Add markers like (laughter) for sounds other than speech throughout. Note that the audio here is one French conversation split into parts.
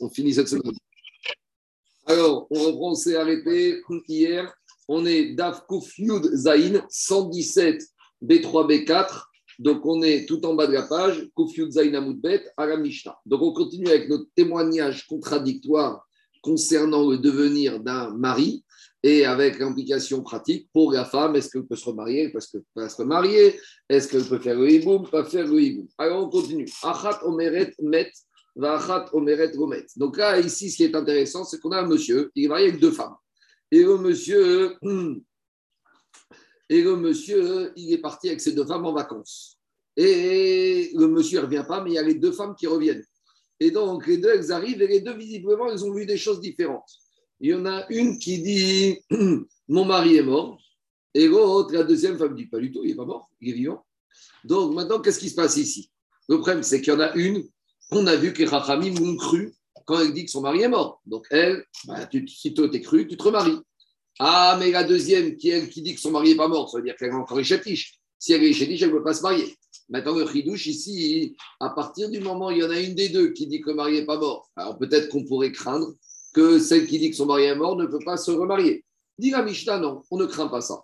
On finit cette semaine. Alors, on reprend, on s'est arrêté hier. On est DAF Kouf Yud Zain 117 B3 B4. Donc, on est tout en bas de la page, Kouf Yud Zain Amoudbet à. Donc, on continue avec notre témoignage contradictoire concernant le devenir d'un mari et avec l'implication pratique pour la femme, est-ce qu'elle peut se remarier? Parce qu'elle peut se remarier? Est-ce qu'elle peut faire le hiboum? Pas faire le hiboum. Alors on continue. Achat omeret met, omeret gomet. Donc là, ici, ce qui est intéressant, c'est qu'on a un monsieur, il est marié avec deux femmes. Et le monsieur, (clears throat) et le monsieur, il est parti avec ses deux femmes en vacances. Et le monsieur ne revient pas, mais il y a les deux femmes qui reviennent. Et donc, les deux, elles arrivent, et les deux, visiblement, elles ont vu des choses différentes il y en a une qui dit (clears throat) Mon mari est mort. Et l'autre, la deuxième femme dit Pas du tout, il n'est pas mort, il est vivant. Donc maintenant, qu'est-ce qui se passe ici? Le problème, c'est qu'il y en a une, on a vu que les Rachamim l'ont cru quand elle dit que son mari est mort. Donc elle, bah, tu, si toi t'es cru, tu te remaries. Ah, mais la deuxième, qui, elle, qui dit que son mari n'est pas mort, ça veut dire qu'elle est encore échatiche. Si elle est échatiche, elle ne peut pas se marier. Maintenant, le chidouche ici, à partir du moment où il y en a une des deux qui dit que le mari n'est pas mort, alors peut-être qu'on pourrait craindre que celle qui dit que son mari est mort ne peut pas se remarier. Dit la Mishnah, non, on ne craint pas ça.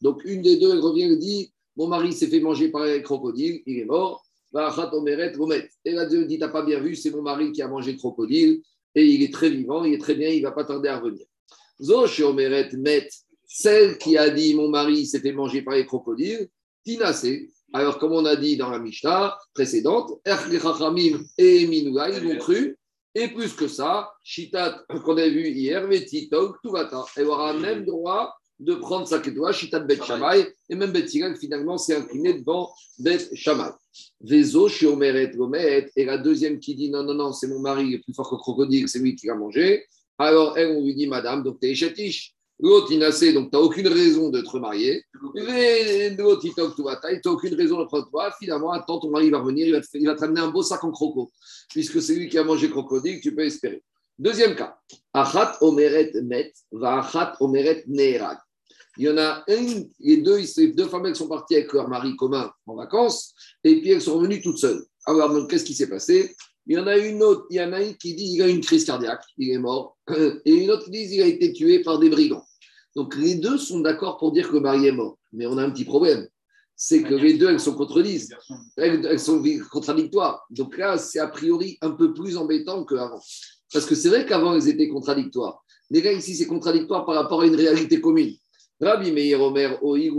Donc une des deux, elle revient et dit Mon mari s'est fait manger par un crocodile, il est mort. Et la deuxième dit T'as pas bien vu, c'est mon mari qui a mangé le crocodile et il est très vivant, il est très bien, il va pas tarder à revenir. met, celle qui a dit Mon mari s'est fait manger par les crocodiles, Tinase. Alors, comme on a dit dans la Mishnah précédente, et Minouga, ils ont cru et plus que ça, Shitat, qu'on a vu hier, Vetitok, Tuvata, elle aura même droit de prendre sa ketoua, Shitat Bet Shamay, et même Bet finalement, s'est incliné devant Bet Shamay. Vezo, Shiomeret, Gomet, et la deuxième qui dit non, non, non, c'est mon mari, il est plus fort que le crocodile, c'est lui qui l'a mangé. Alors, elle, on lui dit, madame, donc t'es échatiche. L'autre, il nascé, donc tu n'as aucune raison de te remarier. L'autre, il tu n'as aucune raison de prendre toi. Finalement, attends, ton mari va revenir, il va, te, il va te ramener un beau sac en croco. Puisque c'est lui qui a mangé crocodile, tu peux espérer. Deuxième cas. Achat omeret met, va achat omeret neerag. Il y en a une, les deux, les deux femmes, elles sont parties avec leur mari commun en vacances, et puis elles sont revenues toutes seules. Alors, qu'est-ce qui s'est passé? Il y en a une autre, il y en a une qui dit qu'il a une crise cardiaque, il est mort, (clears throat) et une autre qui dit qu'il a été tué par des brigands. Donc les deux sont d'accord pour dire que le mari est mort. Mais on a un petit problème. C'est que les deux, elles sont. Elles, sont contradictoires. Donc là, c'est a priori un peu plus embêtant qu'avant. Parce que c'est vrai qu'avant, elles étaient contradictoires. Mais là, ici, c'est contradictoire par rapport à une réalité commune. Rabbi Meir Omer, Rabbi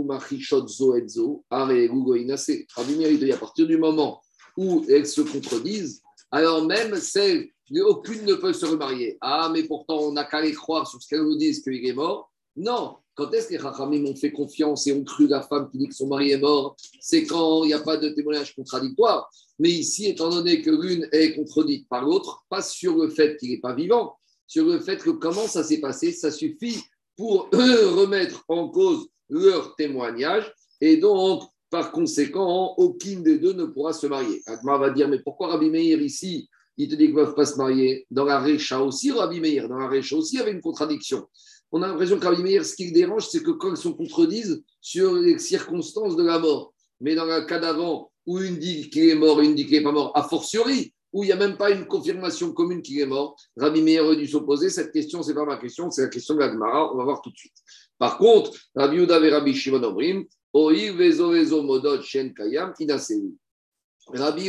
Meir, dit à partir du moment où elles se contredisent, alors même celles, aucune ne peut se remarier. Ah, mais pourtant, on n'a qu'à les croire sur ce qu'elles nous disent qu'il est mort. Non, quand est-ce que les Rachamim ont fait confiance et ont cru la femme qui dit que son mari est mort? C'est quand il n'y a pas de témoignage contradictoire. Mais ici, étant donné que l'une est contredite par l'autre, pas sur le fait qu'il n'est pas vivant, sur le fait que comment ça s'est passé, ça suffit pour (clears throat) remettre en cause leur témoignage. Et donc, par conséquent, aucune des deux ne pourra se marier. Agma va dire, mais pourquoi Rabbi Meir ici, il te dit qu'ils ne peuvent pas se marier Dans la Récha aussi, Rabbi Meir, dans la Récha aussi, il y avait une contradiction. On a l'impression que Meir, ce qui le dérange, c'est que quand ils se contredisent sur les circonstances de la mort, mais dans le cas d'avant, où une dit qu'il est mort une dit qu'il n'est pas mort, a fortiori, où il n'y a même pas une confirmation commune qu'il est mort, Rabbi Meir aurait dû s'opposer. Cette question, ce n'est pas ma question, c'est la question de la Gemara. On va voir tout de suite. Par contre, Rabbi Uda et Rabbi Shimon Obrim, Rabbi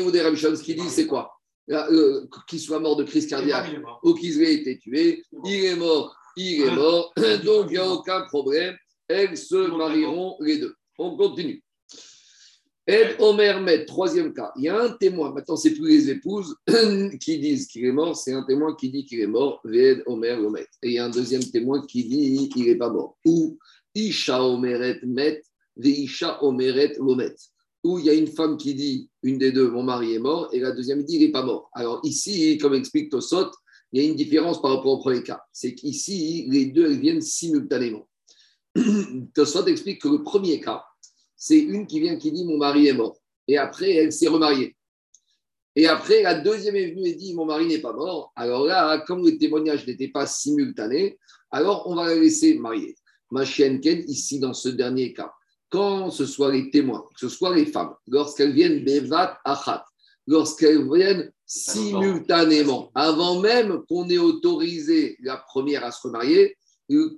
ou des Rabbi ce qu'il dit, c'est quoi? Euh, Qu'il soit mort de crise cardiaque ou qu'il ait été tué, il est mort, il est mort, donc il n'y a aucun problème, elles se marieront les deux. On continue. Ed Omer Met, troisième cas. Il y a un témoin, maintenant c'est plus les épouses (clears throat) qui disent qu'il est mort, c'est un témoin qui dit qu'il est mort, Ved Omer Omet. Et il y a un deuxième témoin qui dit qu'il n'est pas mort. Ou Isha Omeret Met, Veisha Omeret Lomet, où il y a une femme qui dit, une des deux, mon mari est mort, et la deuxième dit, il n'est pas mort. Alors ici, comme explique Tosot, il y a une différence par rapport au premier cas. C'est qu'ici, les deux, elles viennent simultanément. (clears throat) Tosot explique que le premier cas, c'est une qui vient qui dit, mon mari est mort. Et après, elle s'est remariée. Et après, la deuxième est venue et dit, mon mari n'est pas mort. Alors là, comme le témoignage n'était pas simultané, alors on va la laisser marier. Ma chienne Ken, ici, dans ce dernier cas, quand ce soit les témoins, que ce soit les femmes, lorsqu'elles viennent Bevat Achat, lorsqu'elles viennent simultanément. Avant même qu'on ait autorisé la première à se remarier,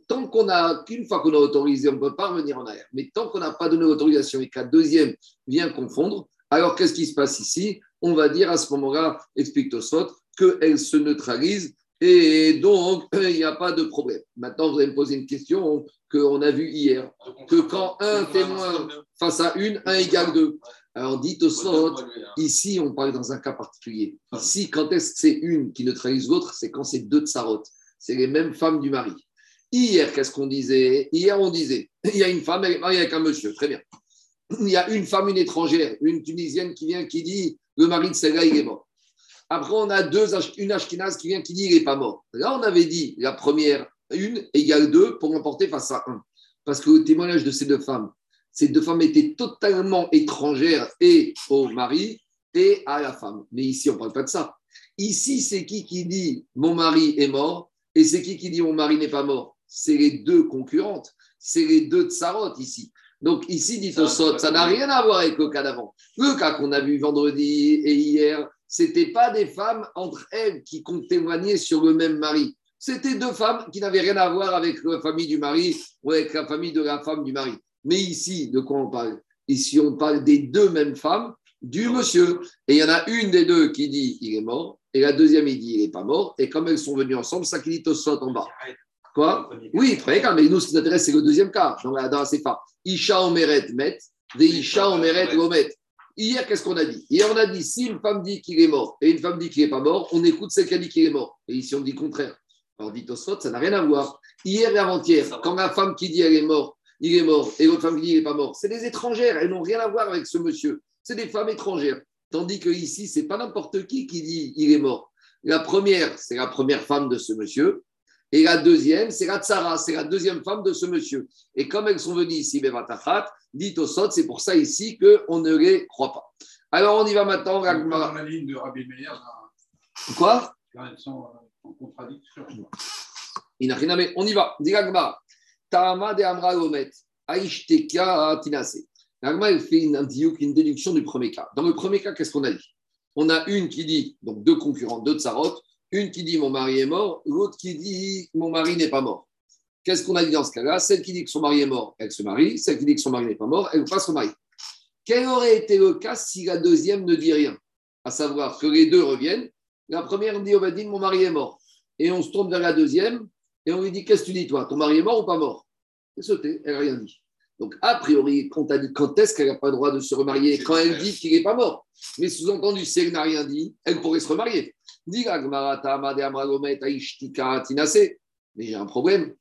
tant qu'on a, qu'une fois qu'on a autorisé, on ne peut pas revenir en arrière. Mais tant qu'on n'a pas donné l'autorisation et la deuxième vient confondre, alors qu'est-ce qui se passe ici? On va dire à ce moment-là, explique Tosfot, qu'elle se neutralise et donc (laughs) il n'y a pas de problème. Maintenant, vous allez me poser une question qu'on a vue hier, que quand un témoin face à une, un égale deux. Alors, dit Tosfot, ici, on parle dans un cas particulier. Ici, quand est-ce que c'est une qui neutralise l'autre? C'est quand c'est deux tsarot. C'est les mêmes femmes du mari. Hier, qu'est-ce qu'on disait? Hier, on disait, il y a une femme, elle est mariée avec un monsieur, très bien. Il y a une femme, une étrangère, une Tunisienne qui vient, qui dit, le mari de celle-là, il est mort. Après, on a deux, une Ashkenaz qui vient, qui dit, il n'est pas mort. Là, on avait dit, la première, une égale deux pour emporter face à un. Parce que le témoignage de ces deux femmes, ces deux femmes étaient totalement étrangères et au mari et à la femme. Mais ici, on ne parle pas de ça. Ici, c'est qui qui dit mon mari est mort et c'est qui qui dit mon mari n'est pas mort? C'est les deux concurrentes, c'est les deux tsarot ici. Donc ici, dit Tosot, ça n'a rien à voir avec le cas d'avant. Le cas qu'on a vu vendredi et hier, c'était pas des femmes entre elles qui témoigner sur le même mari. C'était deux femmes qui n'avaient rien à voir avec la famille du mari ou avec la famille de la femme du mari. Mais ici, de quoi on parle? Ici, on parle des deux mêmes femmes du monsieur. Et il y en a une des deux qui dit il est mort, et la deuxième, il dit il n'est pas mort. Et comme elles sont venues ensemble, ça qui dit Tosot en bas. Quoi Oui, premier cas, mais nous, ce qui nous intéresse, c'est le deuxième cas, dans la, dans Isha omeret met, de Isha omeret lomet. Hier, qu'est-ce qu'on a dit? Hier, on a dit si une femme dit qu'il est mort et une femme dit qu'il n'est pas mort, on écoute celle qui a dit qu'il est mort. Et ici, on dit le contraire. Alors, dit Tosfot, ça n'a rien à voir. Hier et avant-hier, quand la femme qui dit elle est morte, il est mort, et l'autre femme qui dit il n'est pas mort, c'est des étrangères. Elles n'ont rien à voir avec ce monsieur. C'est des femmes étrangères. Tandis que ici, c'est pas n'importe qui qui dit il est mort. La première, c'est la première femme de ce monsieur. Et la deuxième, c'est la tsara, c'est la deuxième femme de ce monsieur. Et comme elles sont venues ici, Bevatafat, dit au Sot, c'est pour ça ici qu'on ne les croit pas. Alors on y va maintenant. Dans la ligne de Rabbi Meir, Quoi? elles sont euh, en contradiction. On y va. Dit. Tama de Amra Gomet, Aishteka Tinase. Gagmara, fait une, une déduction du premier cas. Dans le premier cas, qu'est-ce qu'on a dit? On a une qui dit, donc deux concurrents, deux tsarot, une qui dit mon mari est mort, l'autre qui dit mon mari n'est pas mort. Qu'est-ce qu'on a dit dans ce cas-là? Celle qui dit que son mari est mort, elle se marie. Celle qui dit que son mari n'est pas mort, elle ne pas se. Quel aurait été le cas si la deuxième ne dit rien? À savoir que les deux reviennent. La première dit Obadine, mon mari est mort. Et on se tourne vers la deuxième et on lui dit Qu'est-ce que tu dis, toi? Ton mari est mort ou pas mort? Elle sauté, elle n'a rien dit. Donc, a priori, quand, quand est-ce qu'elle n'a pas le droit de se remarier? Quand elle dit qu'il n'est pas mort. Mais sous-entendu, si elle n'a rien dit, elle pourrait se remarier. Mais j'ai un problème.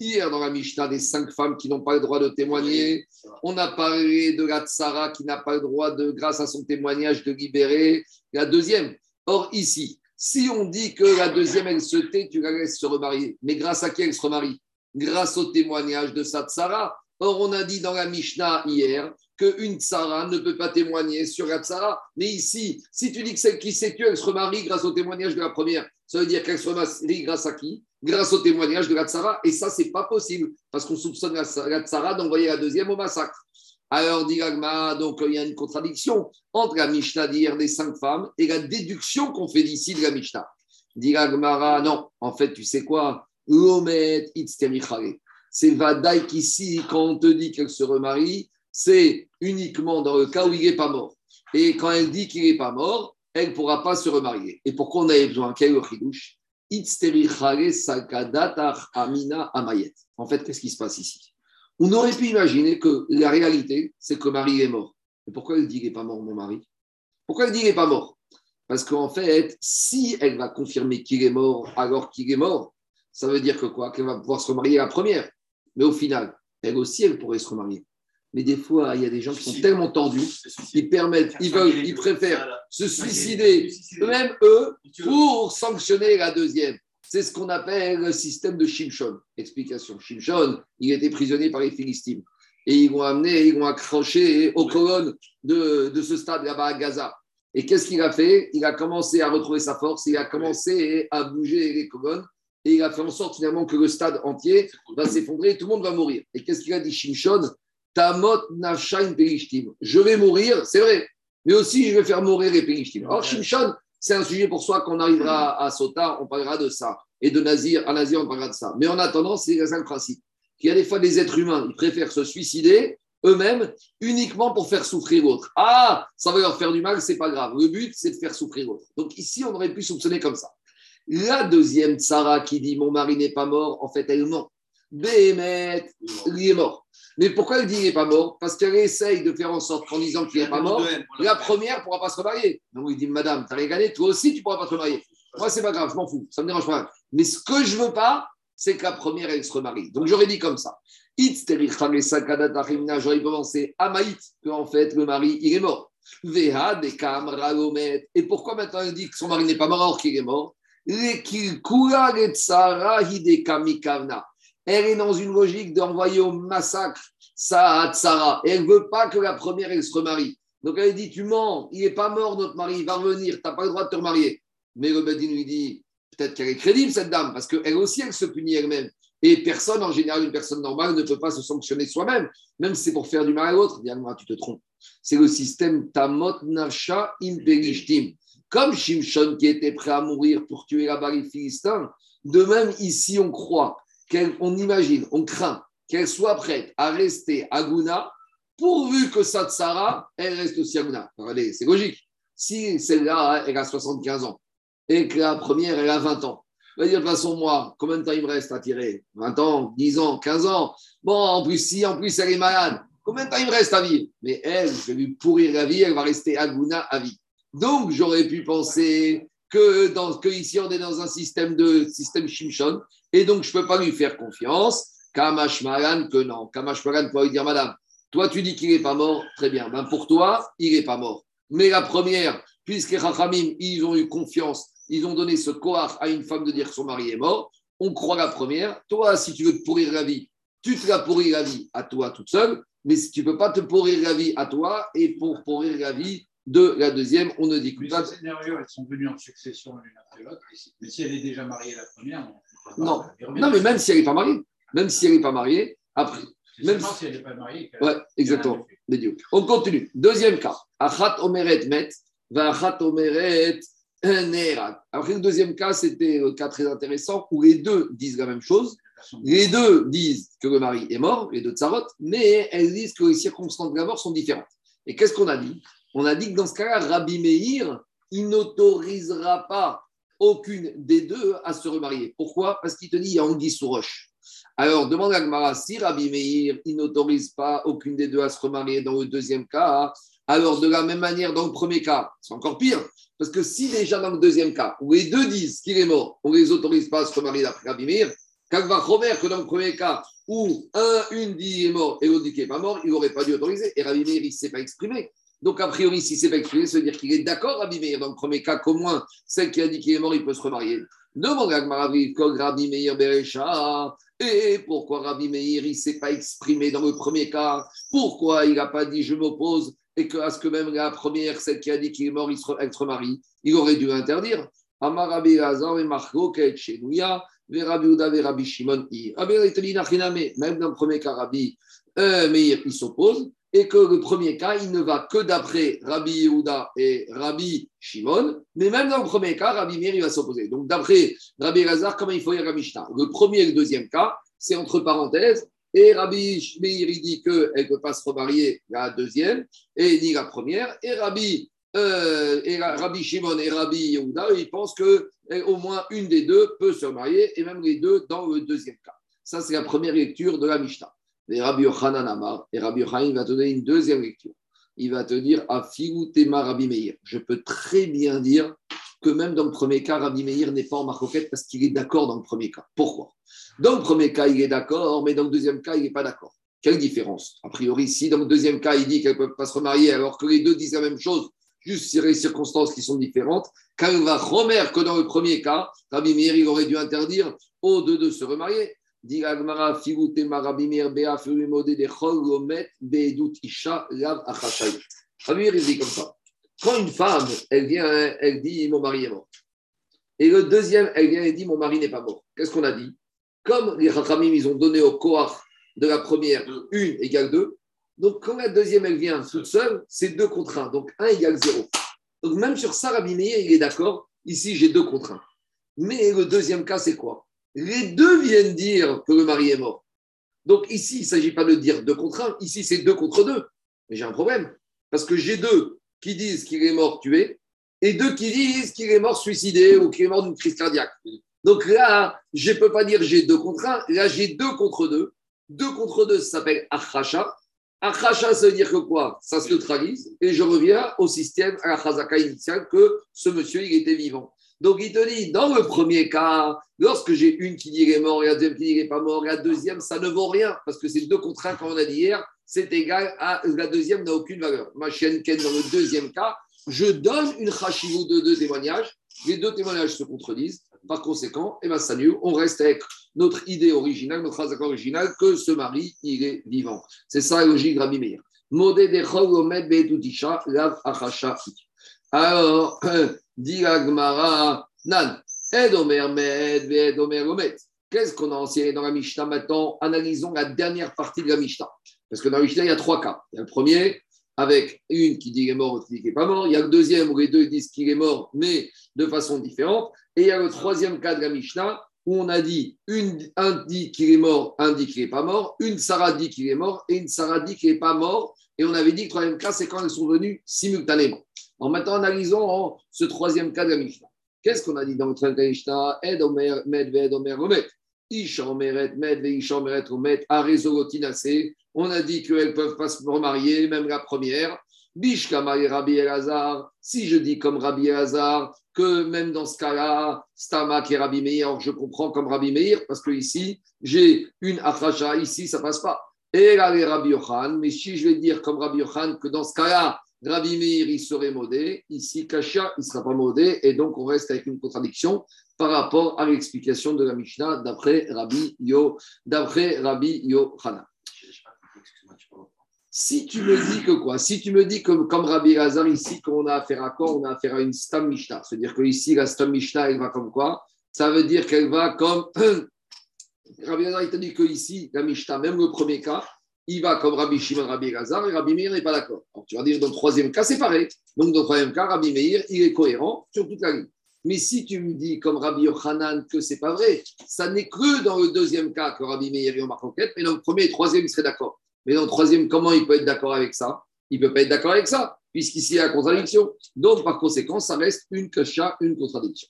Hier, dans la Mishnah des cinq femmes qui n'ont pas le droit de témoigner, on a parlé de la Tsara qui n'a pas le droit, de, grâce à son témoignage, de libérer la deuxième. Or, ici, si on dit que la deuxième, elle se tait, tu la laisses se remarier. Mais grâce à qui elle se remarie? Grâce au témoignage de sa Tsara. Or, on a dit dans la Mishnah hier qu'une tsara ne peut pas témoigner sur la tsara. Mais ici, si tu dis que celle qui s'est tuée, elle se remarie grâce au témoignage de la première, ça veut dire qu'elle se remarie grâce à qui? Grâce au témoignage de la tsara. Et ça, c'est pas possible parce qu'on soupçonne la, tsara d'envoyer la deuxième au massacre. Alors, dit donc il y a une contradiction entre la Mishnah d'hier des cinq femmes et la déduction qu'on fait d'ici de la Mishnah. Dit non, en fait, tu sais quoi? C'est Vadaï qu'ici, quand on te dit qu'elle se remarie, c'est uniquement dans le cas où il n'est pas mort. Et quand elle dit qu'il n'est pas mort, elle ne pourra pas se remarier. Et pourquoi on avait besoin Quel En fait, qu'est-ce qui se passe ici? On aurait pu imaginer que la réalité, c'est que le mari est mort. Et pourquoi elle dit qu'il n'est pas mort, mon mari? Pourquoi elle dit qu'il n'est pas mort? Parce qu'en fait, si elle va confirmer qu'il est mort alors qu'il est mort, ça veut dire que quoi? Qu'elle va pouvoir se remarier la première. Mais au final, elle aussi, elle pourrait se remarier. Mais des fois, il y a des gens qui sont tellement tendus, ils permettent, ils veulent, ils préfèrent se suicider, même eux, pour sanctionner la deuxième. C'est ce qu'on appelle le système de Shimshon. Explication. Shimshon, il était prisonnier par les Philistines. Et ils l'ont amené, ils l'ont accroché aux colonnes de, de ce stade là-bas à Gaza. Et qu'est-ce qu'il a fait? Il a commencé à retrouver sa force, il a commencé à bouger les colonnes, et il a fait en sorte finalement que le stade entier va s'effondrer et tout le monde va mourir. Et qu'est-ce qu'il a dit Shimshon? Tamot Perishtim. Je vais mourir, c'est vrai, mais aussi je vais faire mourir les Perishtim. Alors, Shimshon, c'est un sujet pour soi qu'on arrivera à Sota, on parlera de ça. Et de Nazir, à Nazir, on parlera de ça. Mais en attendant, c'est le principe. Il y a des fois des êtres humains, ils préfèrent se suicider eux-mêmes uniquement pour faire souffrir l'autre. Ah, ça va leur faire du mal, c'est pas grave. Le but, c'est de faire souffrir l'autre. Donc ici, on aurait pu soupçonner comme ça. La deuxième Sarah qui dit mon mari n'est pas mort, en fait, elle ment. Béhémet, il est mort. Mais pourquoi elle dit qu'il n'est pas mort? Parce qu'elle essaye de faire en sorte qu'en disant qu'il n'est pas mort, la première ne pourra pas se remarier. Donc il dit Madame, tu as gagné, toi aussi tu ne pourras pas te remarier. Moi, c'est pas grave, je m'en fous, ça ne me dérange pas. Mais ce que je veux pas, c'est que la première, elle se remarie. Donc j'aurais dit comme ça. J'aurais commencé à Maït, qu'en fait, le mari, il est mort. Et pourquoi maintenant elle dit que son mari n'est pas mort alors qu'il est mort? Elle est dans une logique d'envoyer au massacre sa. Et elle ne veut pas que la première, elle se remarie. Donc elle dit, tu mens, il n'est pas mort, notre mari, il va revenir, tu n'as pas le droit de te remarier. Mais le lui dit, peut-être qu'elle est crédible, cette dame, parce qu'elle aussi, elle se punit elle-même. Et personne, en général, une personne normale ne peut pas se sanctionner soi-même, même si c'est pour faire du mal à l'autre. Dis-moi, tu te trompes. C'est le système Tamot Nasha Imperishtim. Comme Shimshon qui était prêt à mourir pour tuer la barre philistin, de même ici, on croit on imagine, on craint qu'elle soit prête à rester à Gouna, pourvu que sa elle reste aussi à Gouna. C'est logique. Si celle-là, elle a 75 ans et que la première, elle a 20 ans, va dire de toute façon, moi, combien de temps il me reste à tirer? 20 ans, 10 ans, 15 ans? Bon, en plus, si en plus elle est malade, combien de temps il me reste à vivre? Mais elle, je vais lui pourrir la vie, elle va rester à Gouna à vie. Donc, j'aurais pu penser que, ici, on est dans un système de système Shimshon, et donc je ne peux pas lui faire confiance. Kamashmaran, que non. Kamashmaran pourrait lui dire, madame, toi tu dis qu'il n'est pas mort, très bien. Ben, pour toi, il n'est pas mort. Mais la première, puisque les Rachamim, ils ont eu confiance, ils ont donné ce koar à une femme de dire que son mari est mort, on croit la première. Toi, si tu veux te pourrir la vie, tu te la pourrir la vie à toi toute seule, mais si tu ne peux pas te pourrir la vie à toi et pour pourrir la vie de la deuxième, on ne dit pas. Ces scénarios, elles sont venues en succession l'une après l'autre. Mais si elle est déjà mariée la première, non. non, mais même si elle n'est pas mariée, même si elle n'est pas mariée, après. Même si elle n'est pas mariée. Ouais, exactement. On continue. Deuxième cas. Achat omeret met, va achat omeret Après, le deuxième cas, c'était un cas très intéressant où les deux disent la même chose. Les deux disent que le mari est mort, les deux tsarot, mais elles disent que les circonstances de la mort sont différentes. Et qu'est-ce qu'on a dit? On a dit que dans ce cas-là, Rabbi Meir, il n'autorisera pas aucune des deux à se remarier. Pourquoi? Parce qu'il te dit il y a Anguille sous roche. Alors, demande à Gmara, si Rabbi Meir, il n'autorise pas aucune des deux à se remarier dans le deuxième cas, alors de la même manière dans le premier cas, c'est encore pire. Parce que si déjà dans le deuxième cas, où les deux disent qu'il est mort, on ne les autorise pas à se remarier d'après Rabbi Meir, va Robert que dans le premier cas, où un, une dit qu'il est mort et l'autre dit qu'il n'est pas mort, il n'aurait pas dû autoriser. Et Rabbi Meir, il ne s'est pas exprimé. Donc, a priori, si c'est exprimé, ça veut dire qu'il est d'accord, Rabbi Meir, dans le premier cas, qu'au moins, celle qui a dit qu'il est mort, il peut se remarier. Demande à Rabbi Rabbi Meir Berecha. Et pourquoi Rabbi Meir, il ne s'est pas exprimé dans le premier cas? Pourquoi il n'a pas dit je m'oppose et que, à ce que même la première, celle qui a dit qu'il est mort, il se, remarie? Il aurait dû interdire. Amar Rabbi et Marco, Ketchenouya, Rabbi Uda, Rabbi Shimon, Même dans le premier cas, Rabbi euh, Meir, il s'oppose et que le premier cas, il ne va que d'après Rabbi Yehuda et Rabbi Shimon, mais même dans le premier cas, Rabbi Meir, va s'opposer. Donc, d'après Rabbi Lazar, comment il faut lire la Mishnah? Le premier et le deuxième cas, c'est entre parenthèses, et Rabbi Meir, il dit qu'elle ne peut pas se remarier la deuxième, et ni la première, et Rabbi, euh, et Rabbi Shimon et Rabbi Yehuda, ils pensent qu'au eh, moins une des deux peut se remarier, et même les deux dans le deuxième cas. Ça, c'est la première lecture de la Mishnah. Et Rabbi Yochanan Amar, et Rabbi Yochanan va te donner une deuxième lecture. Il va te dire Tema Rabbi Meir. Je peux très bien dire que même dans le premier cas, Rabbi Meir n'est pas en marcoquette parce qu'il est d'accord dans le premier cas. Pourquoi? Dans le premier cas, il est d'accord, mais dans le deuxième cas, il n'est pas d'accord. Quelle différence? A priori, si dans le deuxième cas, il dit qu'elle ne peut pas se remarier alors que les deux disent la même chose, juste sur les circonstances qui sont différentes, quand il va remettre que dans le premier cas, Rabbi Meir, il aurait dû interdire aux deux de se remarier. Furimode de Isha dit comme ça. Quand une femme, elle vient, elle dit mon mari est mort. Et le deuxième, elle vient et dit mon mari n'est pas mort. Qu'est-ce qu'on a dit? Comme les Chachamim, ils ont donné au Koach de la première une égale deux, Donc, quand la deuxième, elle vient toute seule, c'est 2 contre 1. Donc, 1 égale 0. Donc, même sur ça, Rabbi il est d'accord. Ici, j'ai 2 contre 1. Mais le deuxième cas, c'est quoi? Les deux viennent dire que le mari est mort. Donc, ici, il ne s'agit pas de dire 2 contre 1. Ici, c'est 2 contre 2. Mais j'ai un problème. Parce que j'ai deux qui disent qu'il est mort tué et deux qui disent qu'il est mort suicidé ou qu'il est mort d'une crise cardiaque. Donc là, je ne peux pas dire j'ai deux contre un. Là, j'ai deux contre deux. Deux contre deux, ça s'appelle Achacha. Achacha, ça veut dire que quoi? Ça se neutralise. Et je reviens au système, à la initiale, que ce monsieur, il était vivant. Donc il te dit, dans le premier cas, lorsque j'ai une qui dit est mort et la deuxième qui dit n'est pas mort, la deuxième, ça ne vaut rien, parce que c'est deux contre un, comme on a dit hier, c'est égal à la deuxième n'a aucune valeur. Ma chienne Ken, dans le deuxième cas, je donne une chachivou de deux témoignages. Les deux témoignages se contredisent. Par conséquent, et eh ben, on reste avec notre idée originale, notre phrase originale, que ce mari, il est vivant. C'est ça la logique Rabbi Meir. Alors, (clears throat) Qu'est-ce qu'on a enseigné dans la Mishnah maintenant? Analysons la dernière partie de la Mishnah. Parce que dans la Mishnah, il y a trois cas. Il y a le premier, avec une qui dit qu'il est mort, l'autre qui dit qu'il n'est pas mort. Il y a le deuxième où les deux disent qu'il est mort, mais de façon différente. Et il y a le troisième cas de la Mishnah où on a dit une, un dit qu'il est mort, un dit qu'il n'est pas mort, une Sarah dit qu'il est mort et une Sarah dit qu'il n'est pas mort. Et on avait dit que le troisième cas, c'est quand elles sont venues simultanément. En maintenant, analysons ce troisième cas de la Mishnah. Qu'est-ce qu'on a dit dans le troisième cas de la Mishnah? Ed Omer, Med, Ved, Omer, Omet. Isha Omeret, Med, Isha Omeret, Omet, On a dit qu'elles ne peuvent pas se remarier, même la première. Bishka Rabbi Elazar. Si je dis comme Rabbi Elazar, que même dans ce cas-là, Stamak et Rabbi Meir, je comprends comme Rabbi Meir, parce que ici, j'ai une Achacha, ici, ça passe pas. Et là, les Rabbi Yochan, mais si je vais dire comme Rabbi Yochan que dans ce cas-là, Rabbi Meir, il serait modé, ici, Kasha, il ne sera pas modé, et donc on reste avec une contradiction par rapport à l'explication de la Mishnah d'après Rabbi Yo, d'après Rabbi Yochana. Si tu me dis que quoi? Si tu me dis comme Rabbi Lazar ici, qu'on a affaire à quoi? On a affaire à une Stam Mishnah. C'est-à-dire que ici, la Stam Mishnah, elle va comme quoi? Ça veut dire qu'elle va comme. (clears throat) Rabbi Lazar, il t'a dit que ici, la Mishnah, même le premier cas, il va comme Rabbi Shimon, Rabbi Lazar, et Rabbi Meir n'est pas d'accord. tu vas dire dans le troisième cas, c'est pareil. Donc dans le troisième cas, Rabbi Meir, il est cohérent sur toute la ligne. Mais si tu me dis, comme Rabbi Yochanan, que c'est pas vrai, ça n'est que dans le deuxième cas que Rabbi Meir et Omar Conquête, mais dans le premier et troisième, il serait d'accord. Mais dans le troisième, comment il peut être d'accord avec ça? Il ne peut pas être d'accord avec ça, puisqu'ici, il y a la contradiction. Donc, par conséquent, ça reste une kasha, une contradiction.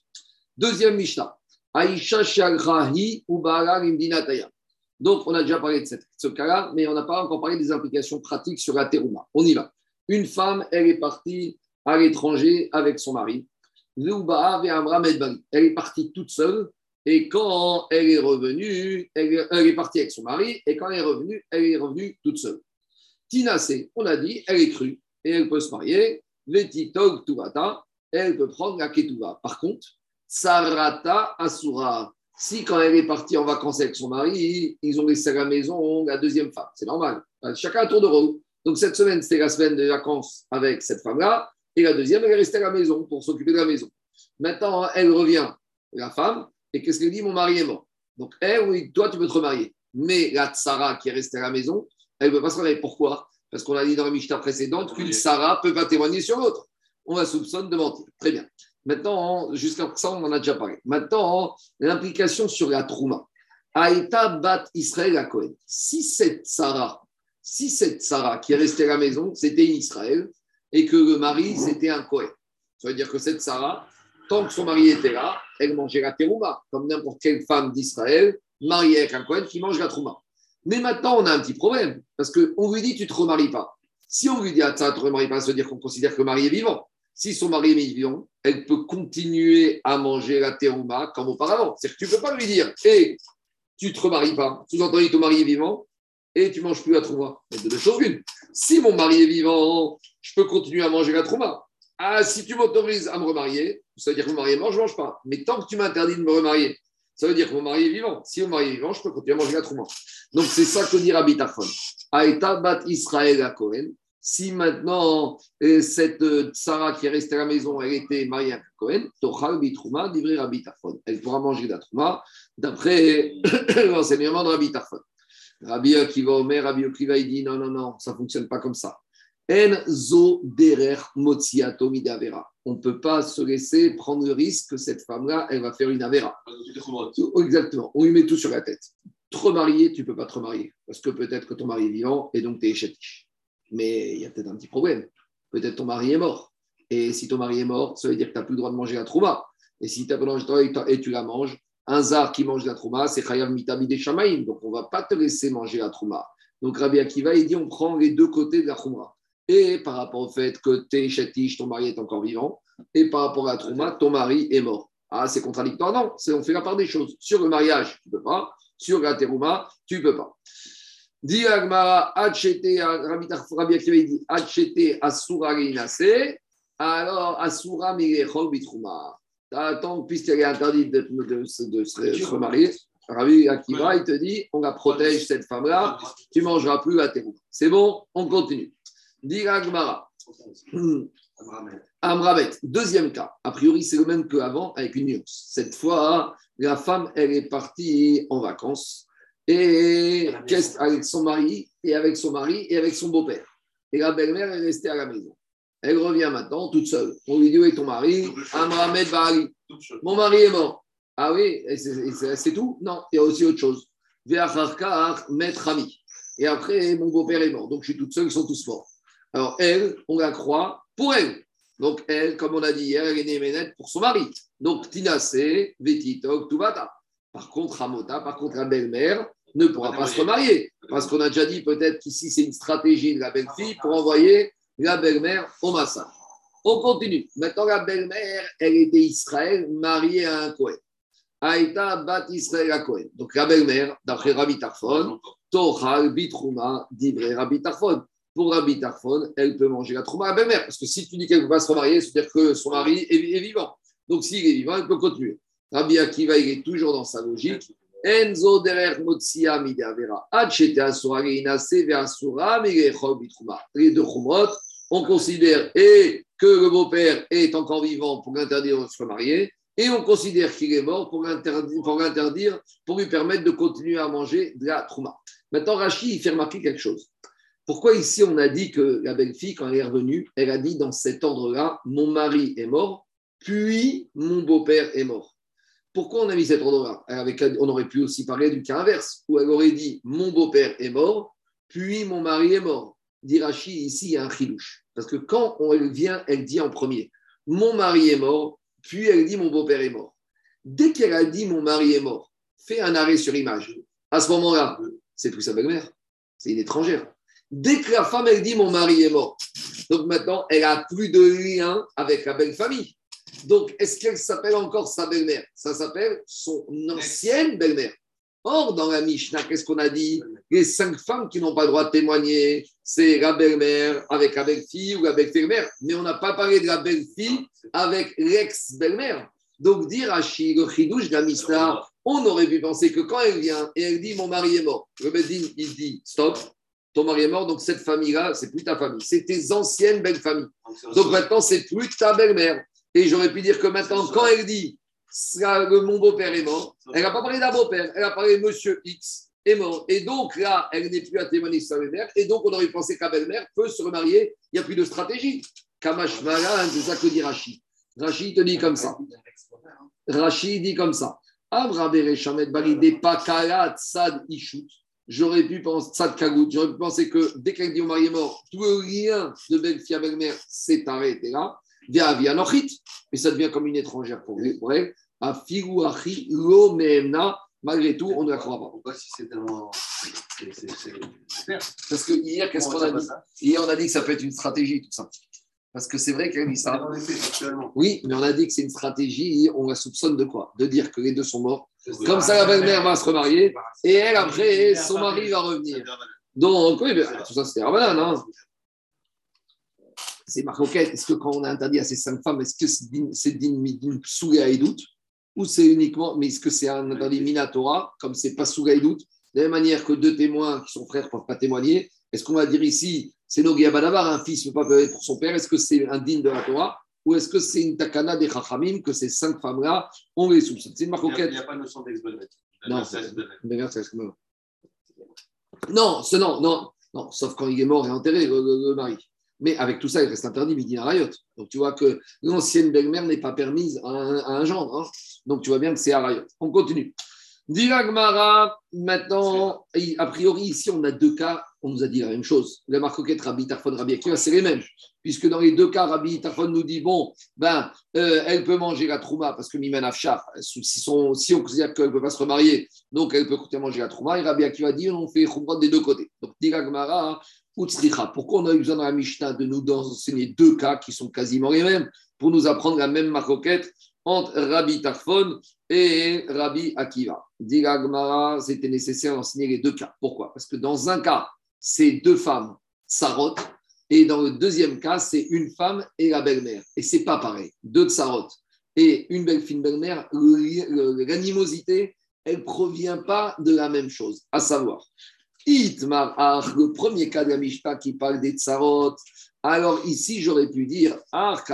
Deuxième Mishnah. Aisha Shagrahi Imdinataya. Donc, on a déjà parlé de ce cas-là, mais on n'a pas encore parlé des implications pratiques sur la terouma. On y va. Une femme, elle est partie à l'étranger avec son mari. Elle est partie toute seule et quand elle est revenue, elle, est partie avec son mari, et quand elle est revenue, elle est revenue toute seule. Tinasé, on a dit, elle est crue, et elle peut se marier. Vetitog Tuvata, elle peut prendre la Ketuva. Par contre, Sarata Asura, si quand elle est partie en vacances avec son mari, ils ont laissé à la maison la deuxième femme, c'est normal. Chacun a tour de rôle. Donc cette semaine, c'était la semaine de vacances avec cette femme-là, et la deuxième, elle est restée à la maison pour s'occuper de la maison. Maintenant, elle revient, la femme, et qu'est-ce qu'elle dit Mon mari est mort? Donc, elle, oui, toi, tu peux te remarier. Mais la Tsara qui est restée à la maison, elle ne peut pas se remarier. Pourquoi? Parce qu'on a dit dans la Mishnah précédente qu'une Sarah ne peut pas témoigner sur l'autre. On la soupçonne de mentir. Très bien. Maintenant, jusqu'à ça, on en a déjà parlé. Maintenant, l'implication sur la Trouma. Aïta bat Israël à Cohen. Si cette Sarah, si cette Sarah qui est restée à la maison, c'était Israël, et que le mari, c'était un Cohen. Ça veut dire que cette Sarah, tant que son mari était là, elle mangeait la terouma, comme n'importe quelle femme d'Israël, mariée avec un Cohen qui mange la trouma. Mais maintenant, on a un petit problème, parce qu'on lui dit tu ne te remaries pas. Si on lui dit ah, ça, tu ne te remaries pas, ça veut dire qu'on considère que le mari est vivant. Si son mari est vivant, elle peut continuer à manger la terouma comme auparavant. C'est-à-dire que tu ne peux pas lui dire hé, hey, tu te remaries pas. Sous-entendu, ton mari est vivant et tu manges plus la trouma. Y a deux choses une. Si mon mari est vivant, je peux continuer à manger la trouma. Ah, si tu m'autorises à me remarier, ça veut dire que mon mari est mort, je ne mange pas. Mais tant que tu m'interdis de me remarier, ça veut dire que mon mari est vivant. Si mon mari est vivant, je peux continuer à manger autrement. Donc c'est ça que dit Rabbi Tafon. Aïta bat Israël à Cohen. Si maintenant, euh, cette euh, Sarah qui est restée à la maison, elle était mariée à Cohen, Tochal Bitrouma, livré Rabbi. Elle pourra manger la Trouma d'après (coughs) l'enseignement de Rabbi Tafon. Rabbi Akiva Omer, Rabbi Akiva, il dit non, non, non, ça ne fonctionne pas comme ça. En zo derer midavera. On ne peut pas se laisser prendre le risque que cette femme-là, elle va faire une avera. Exactement. On lui met tout sur la tête. Te remarier, tu ne peux pas te remarier. Parce que peut-être que ton mari est vivant et donc tu es échatiche. Mais il y a peut-être un petit problème. Peut-être ton mari est mort. Et si ton mari est mort, ça veut dire que tu n'as plus le droit de manger la trouma. Et si tu as pas et tu la manges, un zar qui mange la trouma, c'est chayav mitabi des. Donc on ne va pas te laisser manger la trouma. Donc Rabbi Akiva, il dit on prend les deux côtés de la trouma. Et par rapport au fait que tu es chatiche, ton mari est encore vivant. Et par rapport à la trouma, ton mari est mort. Ah, c'est contradictoire Non, on fait la part des choses. Sur le mariage, tu ne peux pas. Sur la terouma, tu ne peux pas. Dit Agmara, Rabbi Akiva, il dit Achete Asura alors Asura Mirechol Bitrouma. Attends, puisqu'elle est interdite de, de, de, se remarier, Rabbi Akiva, il te dit on la protège, cette femme-là, tu ne mangeras plus à tes C'est bon, on continue. Dit Agmara. Amramet, deuxième cas. A priori, c'est le même qu'avant, avec une nuance. Cette fois, la femme, elle est partie en vacances et avec son mari, et avec son mari, et avec son beau-père. Et la belle-mère est restée à la maison. Elle revient maintenant toute seule. On lui dit Où est ton mari? Amramet Bari. Mon mari est mort. Ah oui, c'est tout? Non, il y a aussi autre chose. maître ami. Et après, mon beau-père est mort. Donc je suis toute seule, ils sont tous morts. Alors elle, on la croit pour elle. Donc elle, comme on a dit hier, elle est née pour son mari. Donc Tina c'est Vetitok, Tuvata. Par contre, Ramota, par contre, la belle-mère ne pourra pas se remarier. Parce qu'on a déjà dit peut-être qu'ici, c'est une stratégie de la belle-fille pour envoyer la belle-mère au massacre. On continue. Maintenant, la belle-mère, elle était Israël, mariée à un Kohen. Aïta bat Israël à Kohen. Donc la belle-mère, d'après Rabbi Tarfon, Tochal bitrouma divré Rabbi Tarfon. Pour Rabbi Tarfon, elle peut manger la trouma à la belle-mère. Parce que si tu dis qu'elle ne peut pas se remarier, c'est-à-dire que son mari est, vivant. Donc s'il est vivant, elle peut continuer. Rabbi Akiva, il est toujours dans sa logique. Enzo derer motsia midavera. Achete asura inase ve asura bitrouma. Les deux chumrot, on considère et que le beau-père est encore vivant pour l'interdire de se remarier, et on considère qu'il est mort pour l'interdire, pour, lui permettre de continuer à manger de la trouma. Maintenant, Rachid, il fait remarquer quelque chose. Pourquoi ici on a dit que la belle-fille, quand elle est revenue, elle a dit dans cet ordre-là, mon mari est mort, puis mon beau-père est mort. Pourquoi on a mis cet ordre-là On aurait pu aussi parler du cas inverse, où elle aurait dit, mon beau-père est mort, puis mon mari est mort. Dirachi, ici, il y a un chilouche. Parce que quand elle vient, elle dit en premier, mon mari est mort, puis elle dit, mon beau-père est mort. Dès qu'elle a dit, mon mari est mort, fait un arrêt sur image. À ce moment-là, c'est plus sa belle-mère, c'est une étrangère. Dès que la femme, elle dit, mon mari est mort, donc maintenant, elle a plus de lien avec la belle famille. Donc, est-ce qu'elle s'appelle encore sa belle-mère? Ça s'appelle son ancienne belle-mère. Or, dans la Mishnah, qu'est-ce qu'on a dit? Les cinq femmes qui n'ont pas le droit de témoigner, c'est la belle-mère avec la belle-fille ou la belle-mère. Mais on n'a pas parlé de la belle-fille avec l'ex-belle-mère. Donc, dire à chidouche de la Mishnah, on aurait pu penser que quand elle vient et elle dit mon mari est mort, le Bedin, il dit stop, ton mari est mort, donc cette famille-là, c'est plus ta famille, c'est tes anciennes belles familles. Donc maintenant, c'est plus ta belle-mère. Et j'aurais pu dire que maintenant, quand elle dit mon beau-père est mort. Elle n'a pas parlé d'un beau-père, elle a parlé de monsieur X est mort. Et donc là, elle n'est plus à témoigner sur sa belle-mère. Et donc, on aurait pensé qu'à belle-mère peut se remarier. Il n'y a plus de stratégie. Kamash c'est ça que dit Rachid. Rachid te dit comme ça. Rachid dit comme ça. J'aurais pu penser, Sad j'aurais pu penser que dès qu'elle dit au mari est mort, tout le lien de belle-fille à belle-mère s'est arrêté là. Via via Nochit, mais ça devient comme une étrangère pour elle malgré tout, on ne la croit pas. Pourquoi si c'est tellement. Parce que hier, qu'est-ce qu'on a dit Hier, on a dit que ça peut être une stratégie, tout ça. Parce que c'est vrai qu'elle dit ça. Oui, mais on a dit que c'est une stratégie, on la soupçonne de quoi? De dire que les deux sont morts. Comme ça, la belle-mère va se remarier, et elle, après, son mari va revenir. Donc, oui, tout ça, c'était Ramadan, hein c'est marocain. Est-ce que quand on a interdit à ces cinq femmes, est-ce que c'est digne d'une souga et doute ou c'est uniquement, mais est-ce que c'est un interdit minatora, comme c'est pas souga et doute De la même manière que deux témoins qui sont frères ne peuvent pas témoigner, est-ce qu'on va dire ici, c'est Nogia Badavar, un fils ne peut pas pleurer pour son père, est-ce que c'est un digne de la Torah ou est-ce que c'est une takana des chachamim que ces cinq femmes-là, ont les soupçonne C'est une. Il n'y a, pas de notion d'exbelvet. Non, c'est Non, non, non, non, sauf quand il est mort et enterré, le, mari. Mais avec tout ça, il reste interdit Midin Arayot. Donc tu vois que l'ancienne belle-mère n'est pas permise à un, gendre. Hein. Donc tu vois bien que c'est Arayot. On continue. Diragmara, maintenant, a priori, ici, on a deux cas, on nous a dit la même chose. La marcoquette Rabbi Tarfon, Rabbi Akiva, c'est les mêmes. Puisque dans les deux cas, Rabbi Tarfon nous dit, bon, ben, euh, elle peut manger la trouma parce que Mimen Afshar, si, si on considère qu'elle ne peut pas se remarier, donc elle peut continuer manger la trouma. Et Rabbi Akiva dit, on fait Khumra des deux côtés. Donc, Diragmara, pourquoi on a eu besoin dans la Mishnah de nous enseigner deux cas qui sont quasiment les mêmes pour nous apprendre la même marcoquette entre Rabbi Tarfon et Rabbi Akiva? Gmara, c'était nécessaire d'enseigner les deux cas. Pourquoi? Parce que dans un cas, c'est deux femmes, Sarot, et dans le deuxième cas, c'est une femme et la belle-mère. Et c'est pas pareil. Deux de Sarot et une belle fille belle-mère, l'animosité, elle provient pas de la même chose. À savoir, le premier cas de la Mishpa qui parle des Tsarot, alors ici, j'aurais pu dire ah, Tu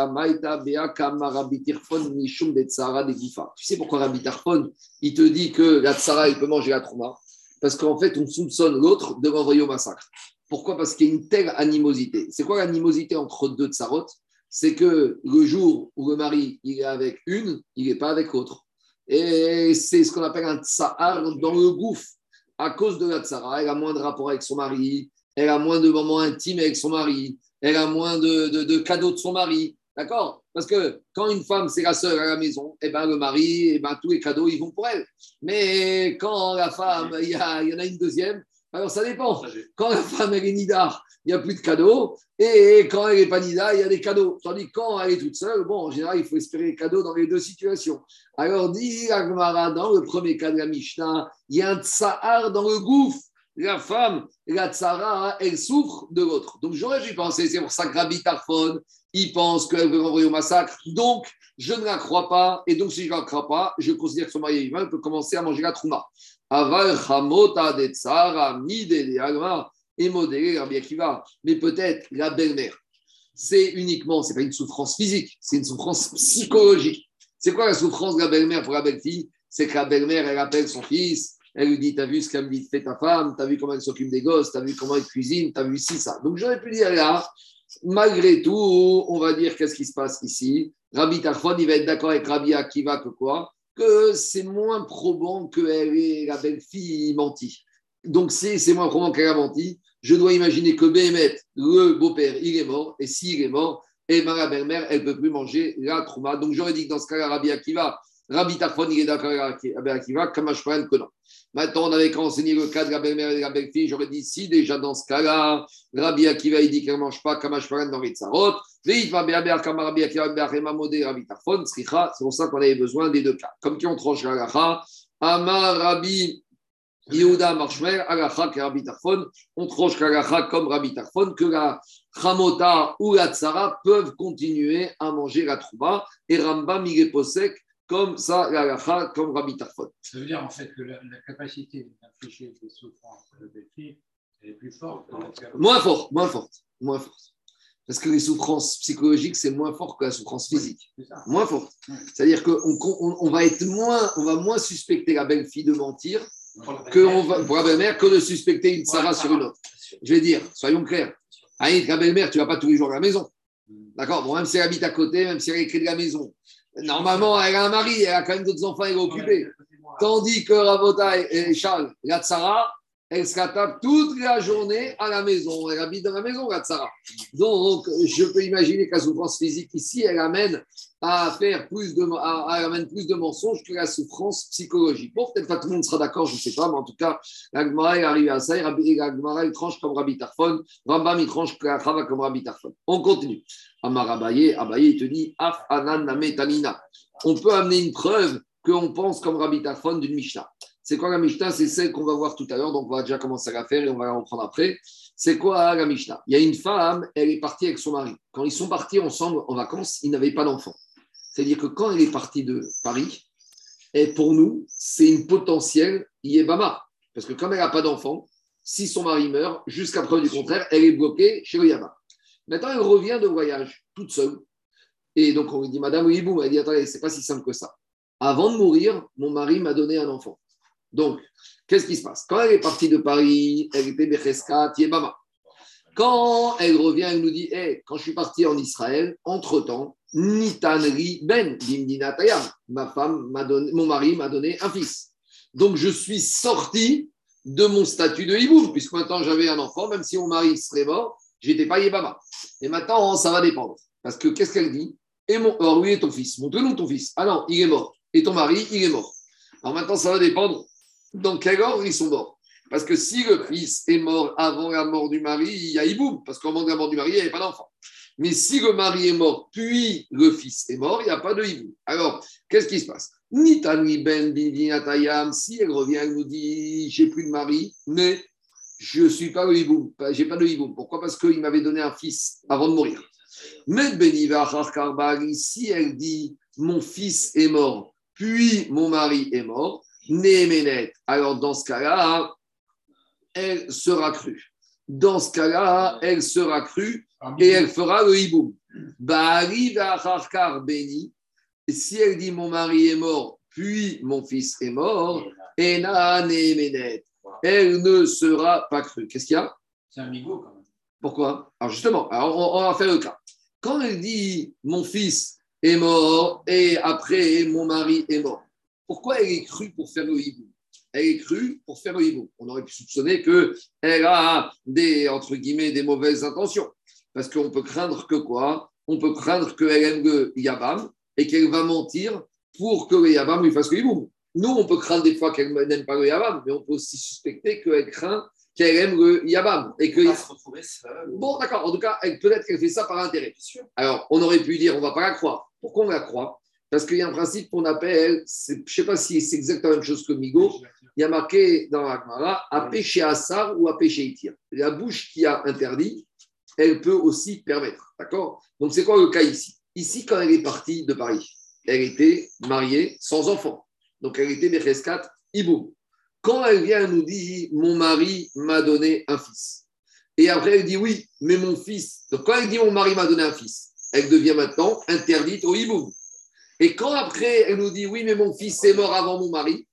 sais pourquoi Rabbi Tarfon, il te dit que la tsara, il peut manger la trouma? Parce qu'en fait, on soupçonne l'autre de l'envoyer au massacre. Pourquoi? Parce qu'il y a une telle animosité. C'est quoi l'animosité entre deux tsarot C'est que le jour où le mari il est avec une, il n'est pas avec l'autre. Et c'est ce qu'on appelle un tsahar dans le gouffre. À cause de la tsara, elle a moins de rapport avec son mari, elle a moins de moments intimes avec son mari, elle a moins de, cadeaux de son mari. D'accord? Parce que quand une femme, c'est la sœur à la maison, eh ben, le mari, eh ben, tous les cadeaux, ils vont pour elle. Mais quand la femme, il y, en a une deuxième, alors ça dépend. Quand la femme, elle est nidar, il n'y a plus de cadeaux. Et quand elle n'est pas nidar, il y a des cadeaux. Tandis que quand elle est toute seule, bon, en général, il faut espérer les cadeaux dans les deux situations. Alors, dit Agmara, dans le premier cas de la Mishnah, il y a un tsahar dans le gouffre la femme, la tsara, elle souffre de l'autre. Donc j'aurais pu penser, c'est pour ça que Rabbi Tarfon, il pense qu'elle veut renvoyer au massacre. Donc je ne la crois pas. Et donc si je ne la crois pas, je considère que son mari vivant peut commencer à manger la trouma. Aval chamota de tsara, mide et modéré Rabbi Akiva. Mais peut-être la belle-mère. C'est uniquement, c'est pas une souffrance physique, c'est une souffrance psychologique. C'est quoi la souffrance de la belle-mère pour la belle-fille? C'est que la belle-mère, elle appelle son fils, elle lui dit, t'as vu ce qu'elle me fait ta femme, t'as vu comment elle s'occupe des gosses, t'as vu comment elle cuisine, t'as vu ci, ça. Donc j'aurais pu dire là, malgré tout, on va dire qu'est-ce qui se passe ici? Rabbi Tarfon, il va être d'accord avec Rabbi Akiva que quoi? Que c'est moins probant qu'elle est la belle-fille mentie. Donc c'est moins probant qu'elle a menti. Je dois imaginer que Béhémet, le beau-père, il est mort, et s'il est mort, et eh ben, la belle-mère, elle ne peut plus manger la trouma. Donc j'aurais dit que dans ce cas-là, Rabbi Akiva, Rabbi Tarfon, il est d'accord avec Rabbi Akiva, Kamashparan que non. Maintenant, on avait enseigné le cas de la belle-mère et de la belle-fille. J'aurais dit si déjà dans ce cas-là, Rabbi Akiva, il dit qu'elle ne mange pas Kamashparan dans Ritzarot. C'est pour ça qu'on avait besoin des deux cas. Comme qui on tranche la Amar Rabbi Yehuda Marshmer, Agacha Rabbi Tarfon, on tranche la comme Rabbi Tarfon, que la Chamota ou la Tsara peuvent continuer à manger la Trouba. Et Ramba Migeposek, comme ça, la comme Rabbi Tarfon. Ça veut dire en fait que la, capacité d'infliger des souffrances des filles est plus forte. Moins forte, moins forte, moins forte. Parce que les souffrances psychologiques, c'est moins fort que la souffrance physique. moins forte. C'est-à-dire qu'on on, va être moins, on va moins suspecter la belle-fille de mentir que on va, pour la belle-mère que de suspecter une Sarah sur une autre. Je vais dire, soyons clairs. Avec la belle-mère, tu vas pas tous les jours à la maison. D'accord? Bon, Même si elle habite à côté, même si elle est écrit de la maison, Normalement, elle a un mari, elle a quand même d'autres enfants, elle est occupée. Tandis que Rabota et Charles, la Tsara, elle se tape toute la journée à la maison. Elle habite dans la maison, la Tsara. Donc, je peux imaginer que la souffrance physique ici, elle amène à faire plus de, à, amène plus de mensonges que la souffrance psychologique. Bon, peut-être pas tout le monde sera d'accord, je ne sais pas, mais en tout cas, la Gemara est arrivée à ça. Et la Gemara, il tranche comme Rabbi Tarfon. Rambam, il tranche comme Rabbi Tarfon. On continue. Amar Abaye, Abaye, il te dit Af Anan On peut amener une preuve qu'on pense comme Rabbi Tarfon d'une Mishnah. C'est quoi la Mishnah? C'est celle qu'on va voir tout à l'heure, donc on va déjà commencer à la faire et on va la reprendre après. C'est quoi la Mishnah? Il y a une femme, elle est partie avec son mari. Quand ils sont partis ensemble en vacances, ils n'avaient pas d'enfant. C'est-à-dire que quand elle est partie de Paris, et pour nous, c'est une potentielle Yébama. Parce que comme elle n'a pas d'enfant, si son mari meurt, jusqu'à preuve du contraire, elle est bloquée chez le Yama. Maintenant, elle revient de voyage toute seule. Et donc, on lui dit, Madame Ouibou, elle dit, attendez, c'est pas si simple que ça. Avant de mourir, mon mari m'a donné un enfant. Donc, qu'est-ce qui se passe? Quand elle est partie de Paris, elle était Becheska, Tiebama. Quand elle revient, elle nous dit hey, quand je suis parti en Israël, entre-temps, Nitanri Ben, Dimdinatayam, ma femme donné, mon mari m'a donné un fils. Donc je suis sorti de mon statut de hiboum, puisque maintenant j'avais un enfant, même si mon mari serait mort, j'étais pas Yébama. Et maintenant, ça va dépendre. Parce que qu'est-ce qu'elle dit? Et mon, Alors, oui, et ton fils? Montre-nous ton fils? Ah non, il est mort. Et ton mari, il est mort. Alors maintenant, ça va dépendre dans quel ordre ils sont morts? Parce que si le fils est mort avant la mort du mari, il y a hiboum, parce qu'au moment de la mort du mari, il n'y avait pas d'enfant. Mais si le mari est mort, puis le fils est mort, il n'y a pas de hiboum. Alors, qu'est-ce qui se passe? Ni Tani Ben Atayam, si elle revient, elle nous dit J'ai plus de mari, mais je ne suis pas le hiboum. J'ai pas de hiboum. Pourquoi? Parce qu'il m'avait donné un fils avant de mourir. Mais Beniva si elle dit Mon fils est mort, puis mon mari est mort, Néménet. Alors, dans ce cas-là, elle sera crue. Dans ce cas-là, elle sera crue et elle fera le hiboum. béni. Si elle dit mon mari est mort, puis mon fils est mort, elle ne sera pas crue. Qu'est-ce qu'il y a? C'est un migo quand même. Pourquoi? Alors justement, on, va faire le cas. Quand elle dit mon fils est mort et après mon mari est mort, pourquoi elle est crue pour faire le hiboum elle est crue pour faire le hibou. On aurait pu soupçonner qu'elle a des, entre guillemets, des mauvaises intentions. Parce qu'on peut craindre que quoi? On peut craindre qu'elle aime le Yabam et qu'elle va mentir pour que le Yabam lui fasse le hibou. Nous, on peut craindre des fois qu'elle n'aime pas le Yabam, mais on peut aussi suspecter qu'elle craint qu'elle aime le Yabam. Et que... Bon, d'accord. En tout cas, peut-être qu'elle fait ça par intérêt. Alors, on aurait pu dire, on ne va pas la croire. Pourquoi on la croit? Parce qu'il y a un principe qu'on appelle, je ne sais pas si c'est exactement la même chose que Migo, il y a marqué dans la à péché Assar ou à péché Itir. La bouche qui a interdit, elle peut aussi permettre. D'accord? Donc, c'est quoi le cas ici? Ici, quand elle est partie de Paris, elle était mariée sans enfant. Donc, elle était Becheskat Iboum. Quand elle vient, elle nous dit Mon mari m'a donné un fils. Et après, elle dit Oui, mais mon fils. Donc, quand elle dit Mon mari m'a donné un fils, elle devient maintenant interdite au Iboum. Et quand après, elle nous dit Oui, mais mon fils est mort avant mon mari,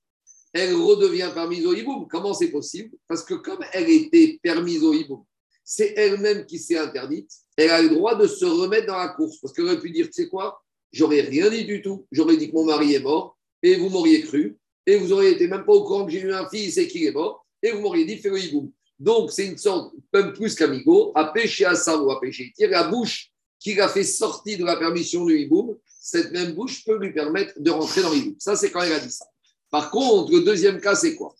elle redevient permise au hiboum. Comment c'est possible? Parce que comme elle était permise au hiboum, c'est elle-même qui s'est interdite, elle a le droit de se remettre dans la course. Parce qu'elle aurait pu dire, tu sais quoi, j'aurais rien dit du tout. J'aurais dit que mon mari est mort et vous m'auriez cru. Et vous auriez été même pas au courant que j'ai eu un fils et qu'il est mort. Et vous m'auriez dit, fais le hiboum. Donc, c'est une sorte, même plus qu'amigo, à pécher à ça ou à pécher. La bouche qui l'a fait sortir de la permission du hiboum, cette même bouche peut lui permettre de rentrer dans l'hiboum. Ça, c'est quand elle a dit ça. Par contre, le deuxième cas, c'est quoi?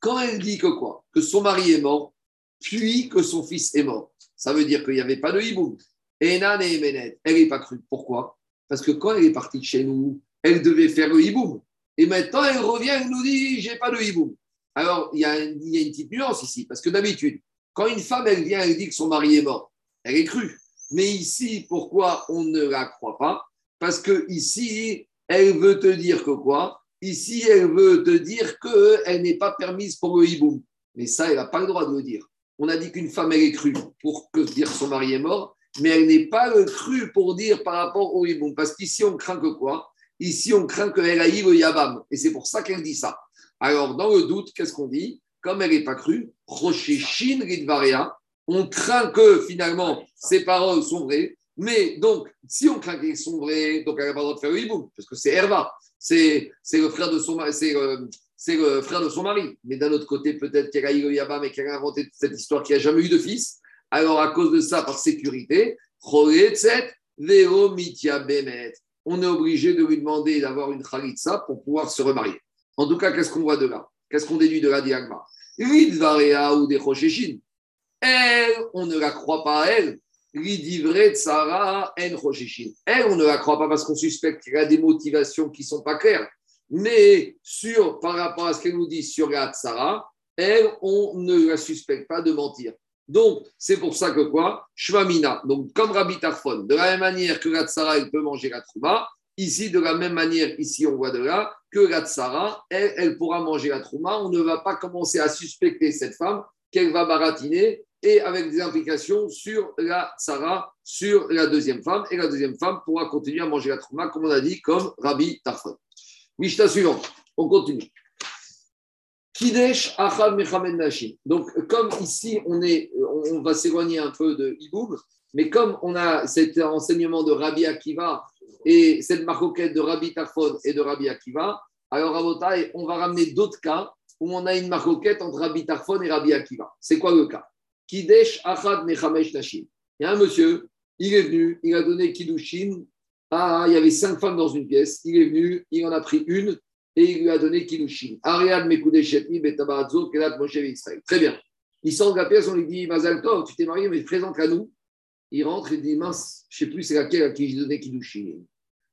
Quand elle dit que quoi? Que son mari est mort, puis que son fils est mort. Ça veut dire qu'il n'y avait pas de hiboum. Et Emenet, elle n'est pas crue. Pourquoi? Parce que quand elle est partie de chez nous, elle devait faire le hiboum. Et maintenant, elle revient, elle nous dit j'ai pas de hiboum. Alors, il y, a une, petite nuance ici, parce que d'habitude, quand une femme, elle vient, elle dit que son mari est mort, elle est crue. Mais ici, pourquoi on ne la croit pas? Parce que ici, elle veut te dire que quoi? Ici, elle veut te dire qu'elle n'est pas permise pour le hiboum. Mais ça, elle n'a pas le droit de le dire. On a dit qu'une femme, elle est crue pour que dire son mari est mort, mais elle n'est pas le crue pour dire par rapport au hiboum. Parce qu'ici, on craint que quoi? Ici, on craint qu'elle aille le yabam. Et c'est pour ça qu'elle dit ça. Alors, dans le doute, qu'est-ce qu'on dit? Comme elle n'est pas crue, Rocher Shin on craint que finalement ses paroles sont vraies, mais donc, si on craint qu'ils sont vrais, donc elle n'a pas le droit de faire le hiboum, parce que c'est Herva, c'est le frère de son mari, c'est le frère de son mari. Mais d'un autre côté, peut-être qu'elle a eu Yabam et qu'elle a inventé cette histoire qui n'a jamais eu de fils. Alors, à cause de ça, par sécurité, on est obligé de lui demander d'avoir une khalitsa pour pouvoir se remarier. En tout cas, qu'est-ce qu'on voit de là? Qu'est-ce qu'on déduit de la diagma? Ou des Elle, on ne la croit pas à elle, de Sarah Elle, on ne la croit pas parce qu'on suspecte qu'il y a des motivations qui ne sont pas claires. Mais sur, par rapport à ce qu'elle nous dit sur la Sarah, elle, on ne la suspecte pas de mentir. Donc, c'est pour ça que quoi? Shvamina. Donc, comme Rabbi Tarfon, de la même manière que la Tsara, elle peut manger la Trouma, ici, de la même manière, ici, on voit de là, que la Tsara, elle, elle pourra manger la Trouma. On ne va pas commencer à suspecter cette femme qu'elle va baratiner et avec des implications sur la Sarah, sur la deuxième femme. Et la deuxième femme pourra continuer à manger la trouma, comme on a dit, comme Rabbi Tarfon. Mishnah suivante. On continue. Kidesh Achad Mechamed Nashim. Donc, comme ici, on, est, on va s'éloigner un peu de Iboum, mais comme on a cet enseignement de Rabbi Akiva et cette maroquette de Rabbi Tafon et de Rabbi Akiva, alors à on va ramener d'autres cas où on a une maroquette entre Rabbi Tafon et Rabbi Akiva. C'est quoi le cas? Kidesh Achad Mechamed Nashim. Il y a un monsieur, il est venu, il a donné Kiddushin. Ah, il y avait cinq femmes dans une pièce. Il est venu, il en a pris une et il lui a donné Kiddushin. Ariad Mekudeshetni Betabarazzo Kelat Moshe Israël. Très bien. Il sort de la pièce, on lui dit Mazal Tov, tu t'es marié, mais présente à nous. Il rentre et dit Mince, je ne sais plus c'est laquelle à qui j'ai donné Kiddushin.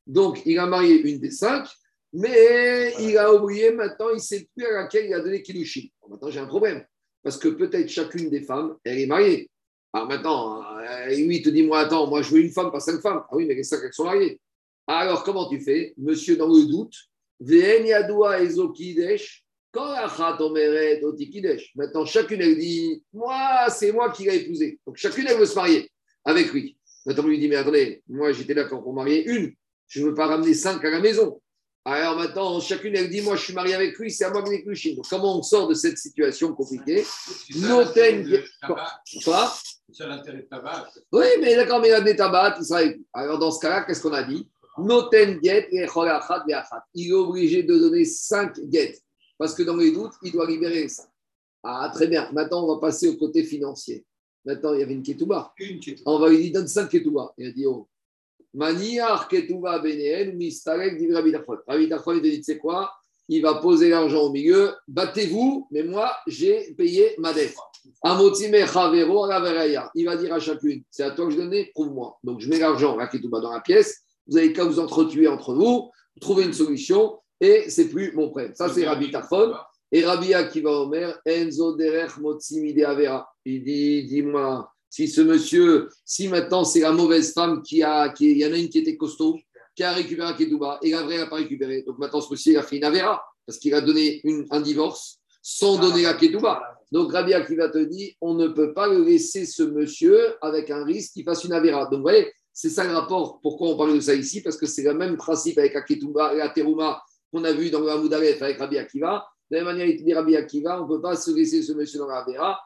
Donc, il a marié une des cinq, mais il a oublié maintenant, il ne sait plus à laquelle il a donné Kiddushin. maintenant, j'ai un problème. Parce que peut-être chacune des femmes, elle est mariée. Alors maintenant, euh, lui, il te dit Moi, attends, moi, je veux une femme, pas cinq femmes. Ah oui, mais les cinq, elles sont mariées? Alors, comment tu fais? Monsieur, dans le doute, Maintenant, chacune, elle dit Moi, c'est moi qui l'ai épousé. Donc, chacune, elle veut se marier avec lui. Maintenant, lui dit Mais attendez, moi, j'étais là quand on marier une. Je ne veux pas ramener cinq à la maison. Alors maintenant, chacune, elle dit Moi, je suis marié avec lui, c'est à moi que les clochines. Donc, comment on sort de cette situation compliquée Noten. Quoi C'est l'intérêt de tabac. Oui, mais d'accord, mais il a des tabac, il sera Alors, dans ce cas-là, qu'est-ce qu'on a dit Noten get et Il est obligé de donner 5 get. Parce que dans les doutes, il doit libérer les 5. Ah, très bien. Maintenant, on va passer au côté financier. Maintenant, il y avait une ketouba. Une ketouba. On va lui dire donne 5 ketouba. Il a dit oh. Maniar dit Rabbi Tachon. Rabbi Tachon, il te dit c'est quoi? Il va poser l'argent au milieu. Battez-vous, mais moi, j'ai payé ma dette. Amotime chavero Il va dire à chacune c'est à toi que je donnais, prouve-moi. Donc, je mets l'argent, la dans la pièce vous avez qu'à vous entretuer entre vous, trouver une solution, et c'est plus mon prêt. Ça, c'est Rabbi Tafon. Et Rabbi Akiva Omer, Enzo Derech Motsimide Avera. Il dit, dis-moi, si ce monsieur, si maintenant c'est la mauvaise femme qui a, qui, il y en a une qui était costaud, qui a récupéré un Ketouba, et la vraie n'a pas récupéré. Donc maintenant, ce monsieur, il a fait une Avera, parce qu'il a donné une, un divorce sans donner la Ketouba. Donc Rabbi Akiva te dit, on ne peut pas le laisser ce monsieur avec un risque qu'il fasse une Avera. Donc vous voyez, c'est ça le rapport. Pourquoi on parle de ça ici? Parce que c'est le même principe avec Aketuba et Ateruma qu'on a vu dans le Hamoud avec Rabbi Akiva. De la même manière, il dit Rabbi Akiva, on ne peut pas se laisser ce monsieur dans la Vera.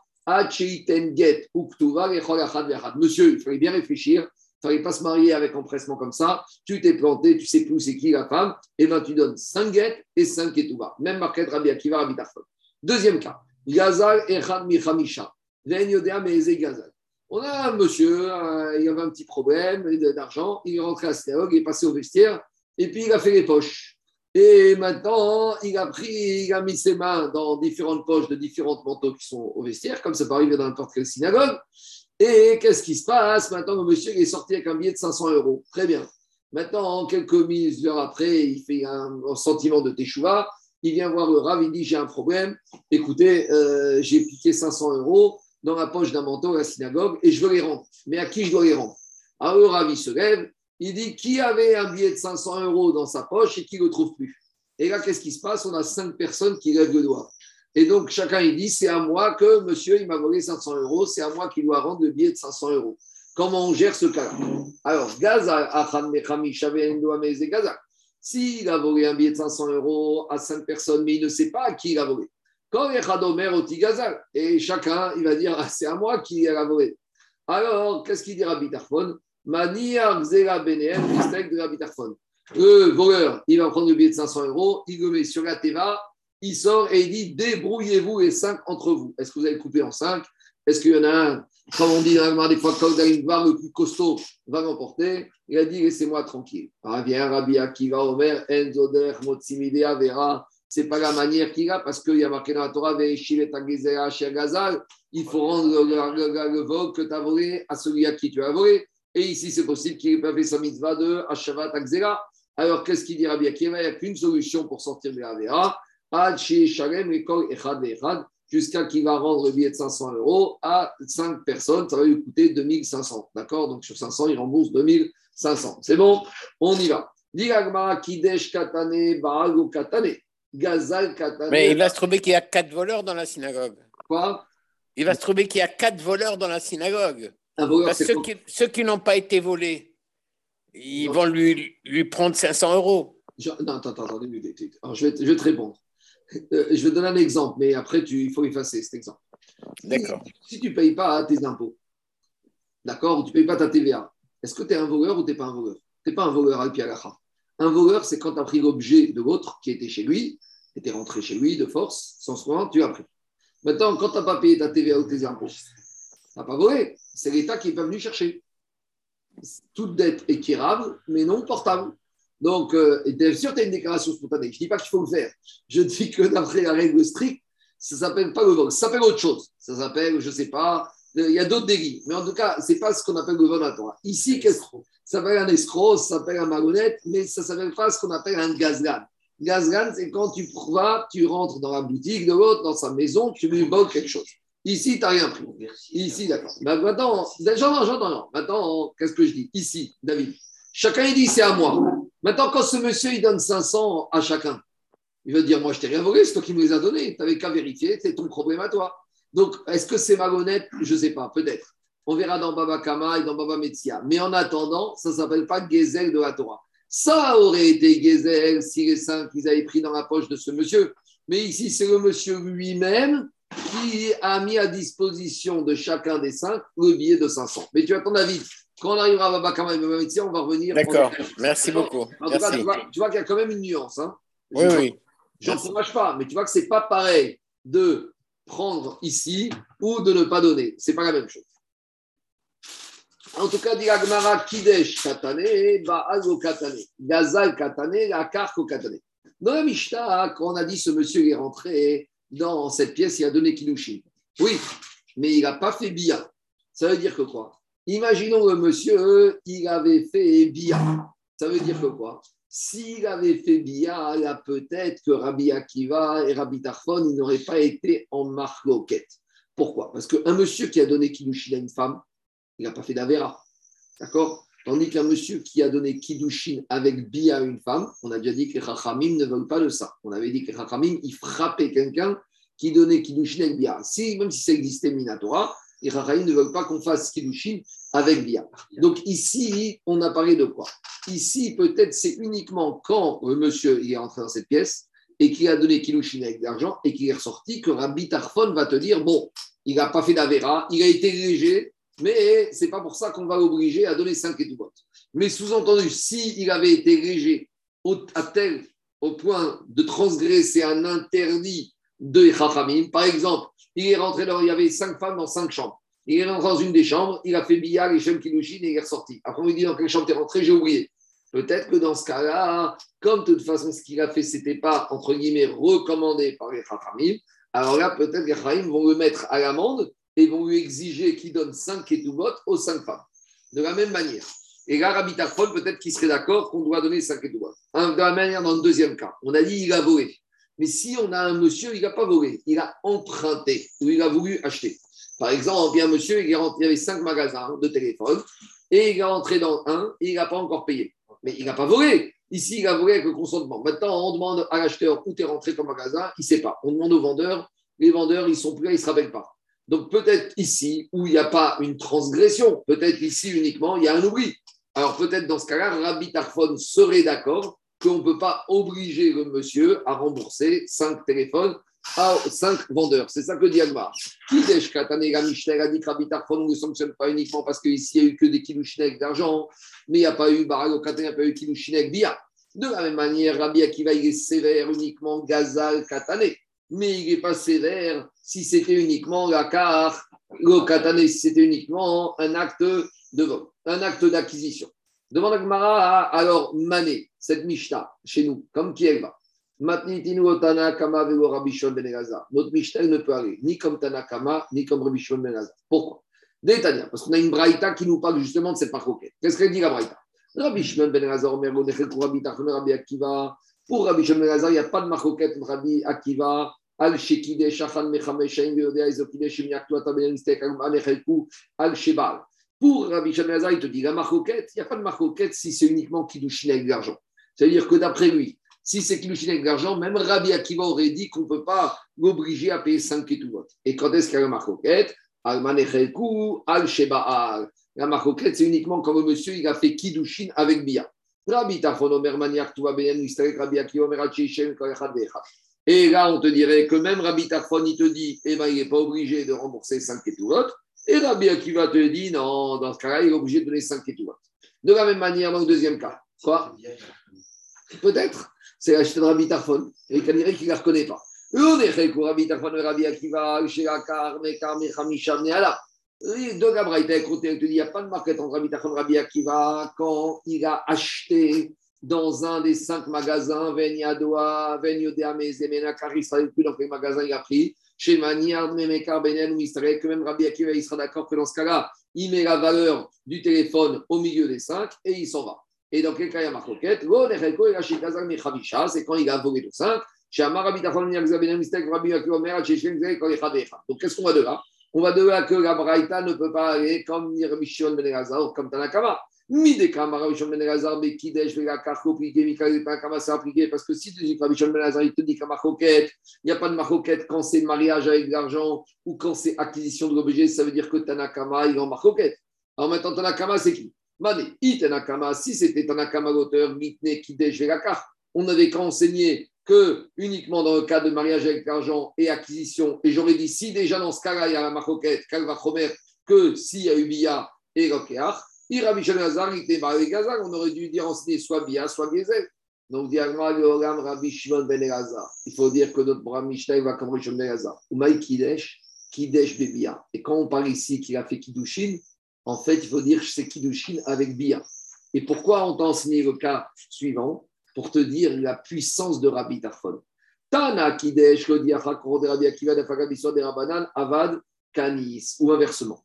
Monsieur, il fallait bien réfléchir. Il ne fallait pas se marier avec empressement comme ça. Tu t'es planté, tu sais plus c'est qui la femme. Et bien, tu donnes 5 get et 5 ketouba. Même marquette Rabbi Akiva, Rabbi Tarfon. Deuxième cas. Gazal Echad Michamisha. Gazal. On a un monsieur, euh, il avait un petit problème d'argent, il est rentré à synagogue, il est passé au vestiaire, et puis il a fait les poches. Et maintenant, il a pris, il a mis ses mains dans différentes poches de différents manteaux qui sont au vestiaire, comme ça peut arriver dans n'importe quelle synagogue. Et qu'est-ce qui se passe Maintenant, le monsieur est sorti avec un billet de 500 euros. Très bien. Maintenant, quelques minutes après, il fait un, sentiment de teshuva. Il vient voir le il dit J'ai un problème. Écoutez, euh, j'ai piqué 500 euros dans la poche d'un manteau à la synagogue et je veux les rendre. Mais à qui je dois les rendre? Alors Ravi se lève, il dit qui avait un billet de 500 euros dans sa poche et qui ne le trouve plus? Et là, qu'est-ce qui se passe? On a cinq personnes qui lèvent le doigt. Et donc, chacun, il dit c'est à moi que monsieur, il m'a volé 500 euros, c'est à moi qu'il doit rendre le billet de 500 euros. Comment on gère ce cas-là? Alors, Gaza, Gaza. S'il a volé un billet de 500 euros à cinq personnes, mais il ne sait pas à qui il a volé, quand Chadomer au Tigazal, et chacun, il va dire, ah, c'est à moi qui ai volé. Alors, qu'est-ce qu'il dit Rabbi Tarfon? Maniar Xera Beneem, de Tarfon. Le voleur, il va prendre le billet de 500 euros, il le met sur la Teva, il sort et il dit débrouillez-vous les cinq entre vous. Est-ce que vous allez couper en cinq? Est-ce qu'il y en a un, comme on dit dans des fois, quand voir le plus costaud va l'emporter Il a dit laissez-moi tranquille. Ah, viens, Rabbi Akiva Omer, Enzoder, Motsimidea, Vera c'est pas la manière qu'il a, parce qu'il y a marqué dans la Torah, il faut rendre le, vol que tu as volé à celui à qui tu as volé. Et ici, c'est possible qu'il ait pas fait sa mitzvah de Hashavat Akzera. Alors, qu'est-ce qu'il dit Rabbi Akiva? Il n'y a qu'une solution pour sortir de la Vera. Jusqu'à qu'il va rendre le billet de 500 euros à 5 personnes, ça va lui coûter 2500. D'accord? Donc sur 500, il rembourse 2500. C'est bon? On y va. Kidesh Katane, Katane. Mais il va se trouver qu'il y a quatre voleurs dans la synagogue. Quoi? Il va se trouver qu'il y a quatre voleurs dans la synagogue. Ceux, qui, n'ont pas été volés, ils vont lui, lui prendre 500 euros. non, attends, attends, attends, Alors, je, vais, je vais te répondre. Euh, je vais te donner un exemple, mais après, tu, il faut effacer cet exemple. D'accord. Si, tu ne payes pas tes impôts, d'accord, ou tu ne payes pas ta TVA, est-ce que tu es un voleur ou tu n'es pas un voleur? Tu n'es pas un voleur al Un voleur, c'est quand tu as pris l'objet de l'autre qui était chez lui, tu es rentré chez lui de force, sans soin, tu as pris. Maintenant, quand tu n'as pas payé ta TVA ou tes impôts, tu n'as pas volé. C'est l'État qui est pas venu chercher. Toute dette est quérable, mais non portable. Donc, euh, bien sûr, tu as une déclaration spontanée. Je ne dis pas qu'il faut le faire. Je dis que d'après la règle stricte, ça ne s'appelle pas le vol. Ça s'appelle autre chose. Ça s'appelle, je ne sais pas, euh, il y a d'autres délits. Mais en tout cas, ce n'est pas ce qu'on appelle le vol à toi. Ici, qu'est-ce ça s'appelle un escroc, ça s'appelle un malhonnête, mais ça ne s'appelle pas ce qu'on appelle un gazgan. Gazgan, c'est quand tu vas, tu rentres dans la boutique de l'autre, dans sa maison, tu lui voles quelque chose. Ici, tu n'as rien pris. Ici, d'accord. Maintenant, j'entends, j'entends. Maintenant, qu'est-ce que je dis? Ici, David. Chacun, il dit, c'est à moi. Maintenant, quand ce monsieur, il donne 500 à chacun, il veut dire, moi, je t'ai rien volé, c'est toi qui me les as donnés. Tu n'avais qu'à vérifier, c'est ton problème à toi. Donc, est-ce que c'est malhonnête? Je ne sais pas, peut-être. On verra dans Baba Kama et dans Baba Metzia. Mais en attendant, ça ne s'appelle pas Gezel de la Torah. Ça aurait été Gezel si les cinq qu'ils avaient pris dans la poche de ce monsieur. Mais ici, c'est le monsieur lui-même qui a mis à disposition de chacun des cinq le billet de 500. Mais tu as ton avis. Quand on arrivera à Baba Kama et Baba Metzia, on va revenir. D'accord, merci beaucoup. En tout cas, tu vois, qu'il y a quand même une nuance. Hein. Oui, oui. Je n'encourage pas, mais tu vois que ce n'est pas pareil de prendre ici ou de ne pas donner. Ce n'est pas la même chose. En tout cas, dit Agmara Kidesh Katane, Ba'azo Katane, Gazal Katane, Akarko Katane. Dans la Mishnah, quand on a dit ce monsieur est rentré dans cette pièce, il a donné Kilushin. Oui, mais il n'a pas fait Bia. Ça veut dire que quoi? Imaginons le monsieur, il avait fait Bia. Ça veut dire que quoi? S'il avait fait Bia, là peut-être que Rabbi Akiva et Rabbi Tarfon, n'auraient pas été en marloquette. Pourquoi? Parce qu'un monsieur qui a donné Kiddushin à une femme, il n'a pas fait d'Avera. D'accord? Tandis qu'un monsieur qui a donné Kiddushin avec Bia à une femme, on a déjà dit que les Chachamim ne veulent pas de ça. On avait dit que les Chachamim, ils frappaient quelqu'un qui donnait Kiddushin avec Bia. Si, même si ça existait Minatora, les ne veulent pas qu'on fasse Kiddushin avec Bia. Donc ici, on a parlé de quoi? Ici, peut-être c'est uniquement quand le monsieur est entré dans cette pièce et qu'il a donné Kilushin avec de l'argent et qu'il est ressorti que Rabbi Tarfon va te dire bon, il n'a pas fait d'Avera, il a été léger, mais c'est pas pour ça qu'on va l'obliger à donner 5 et tout Mais sous-entendu, s'il il avait été léger à tel au point de transgresser un interdit de Chachamim, par exemple, il est rentré dans, il y avait cinq femmes dans cinq chambres. Il est rentré dans une des chambres, il a fait billard et Shem Kilushin et il est ressorti. Après, on lui dit dans quelle chambre tu es rentré, j'ai oublié. Peut-être que dans ce cas-là, comme de toute façon, ce qu'il a fait, ce n'était pas, entre guillemets, recommandé par les alors là, peut-être que les Chachamim vont le mettre à l'amende et vont lui exiger qu'il donne 5 étoubotes aux 5 femmes. De la même manière. Et là, Rabbi peut-être qu'il serait d'accord qu'on doit donner 5 étoubotes. De la même manière, dans le deuxième cas, on a dit il a volé. Mais si on a un monsieur, il n'a pas volé, il a emprunté ou il a voulu acheter. Par exemple, il y un monsieur, il, y avait cinq magasins de téléphone et il est rentré dans un et il n'a pas encore payé. Mais il n'a pas volé. Ici, il a volé avec le consentement. Maintenant, on demande à l'acheteur où tu es rentré ton magasin, il ne sait pas. On demande aux vendeurs, les vendeurs, ils sont plus là, ils ne se rappellent pas. Donc peut-être ici, où il n'y a pas une transgression, peut-être ici uniquement, il y a un oubli. Alors peut-être dans ce cas-là, Rabbi Tarfon serait d'accord qu'on ne peut pas obliger le monsieur à rembourser cinq téléphones à cinq vendeurs. C'est ça que dit Agmar. Kidesh Katane a dit que ne sanctionne pas uniquement parce qu'ici il n'y a eu que des kilouchines avec d'argent, mais il n'y a pas eu Barago il n'y a pas eu kilouchines avec Bia. De la même manière, Rabbi Akiva, il est sévère uniquement Gazal Katane, mais il n'est pas sévère si c'était uniquement la car, le Katane, si c'était uniquement un acte de vol, un acte d'acquisition. Demande Agmara, alors Mané, cette Mishta, chez nous, comme qui elle va? Notre Mishnah ne peut aller ni comme Tanakama, ni comme Rabbi Shimon Ben Pourquoi? Détania, parce qu'on a une braïta qui nous parle justement de cette marcoquette. Qu'est-ce qu'elle dit la braïta? Rabbi Shimon Ben Elazar, Tachon, Rabbi Akiva. Pour Rabbi Shimon Ben il n'y a pas de marcoquette entre Rabbi Akiva, Al Shekide, Shachan Mechameshaim, Yodea, Izokide, Shimiak, Tuata, Ben Mistek, Alechelku, Al Shebal. Pour Rabbi Ben il te dit la marcoquette, il n'y a pas de marcoquette si c'est uniquement Kiddushin avec l'argent. C'est-à-dire que d'après lui, si c'est Kilushin avec l'argent, même Rabbi Akiva aurait dit qu'on ne peut pas l'obliger à payer 5 ketubot. Et quand est-ce qu'il y a la marcoquette? Al al sheba'al. La marcoquette, c'est uniquement quand le monsieur il a fait Kiddushin avec Bia. Rabbi Tarfon Omer Maniak Tuva Ben Rabbi Akiva Omer Et là, on te dirait que même Rabbi Tarfon, il te dit, eh ben, il n'est pas obligé de rembourser 5 étoulottes. Et Rabbi Akiva te dit, non, dans ce cas-là, il est obligé de donner 5 étoulottes. De la même manière, dans le deuxième cas, quoi? Peut-être, c'est l'acheter de Rabbi Tarfon. Et il dirait qu'il ne la reconnaît pas. De la Braïta, il te dit, il n'y a pas de marquette entre Rabbi Tarfon et Rabbi Akiva quand il a acheté dans un des cinq magasins, Venyadoa, Venyodea, Mezemena, car il sera plus dans quel magasin il a pris? Chez Maniard, Memekar, Benen, ou Israël, que même Rabbi Akiva, il sera d'accord que dans ce cas-là, il met la valeur du téléphone au milieu des cinq et il s'en va. Et dans quel cas il y a marquette C'est quand il a volé le cinq. Donc qu'est-ce qu'on va de là? On va de là que la Braïta ne peut pas aller comme Rabbi Ben comme Tanakama. Parce que si tu dis que Rabbi Shimon il te dit qu'à il n'y a pas de marcoquette quand c'est mariage avec de l'argent ou quand c'est acquisition de l'objet, ça veut dire que Tanakama, il est en marcoquette. Alors maintenant, Tanakama, c'est qui? Mané, Tanakama, si c'était Tanakama l'auteur, Mitne, Kidesh, on n'avait qu'à enseigner que uniquement dans le cas de mariage avec l'argent et acquisition. Et j'aurais dit, si déjà dans ce cas-là, il y a la marcoquette, Kalva Khomer, que s'il y a eu Bia et Rokeach, on aurait dû dire enseigner soit Bia, soit Gezel. Donc, ben Il faut dire que notre Bram Mishnah va comme Rabbi Shimon ben. Umaï Kidesh, Kidesh Bebia. Et quand on parle ici qu'il a fait Kiddushin, en fait, il faut dire que c'est Kiddushin avec Bia. Et pourquoi on t'a enseigné le cas suivant? Pour te dire la puissance de Rabbi Tarfon. Tana Kidesh, le Diachakro de Rabbi Akiva de Fagabiso de Rabanan, Avad, Kanis, ou inversement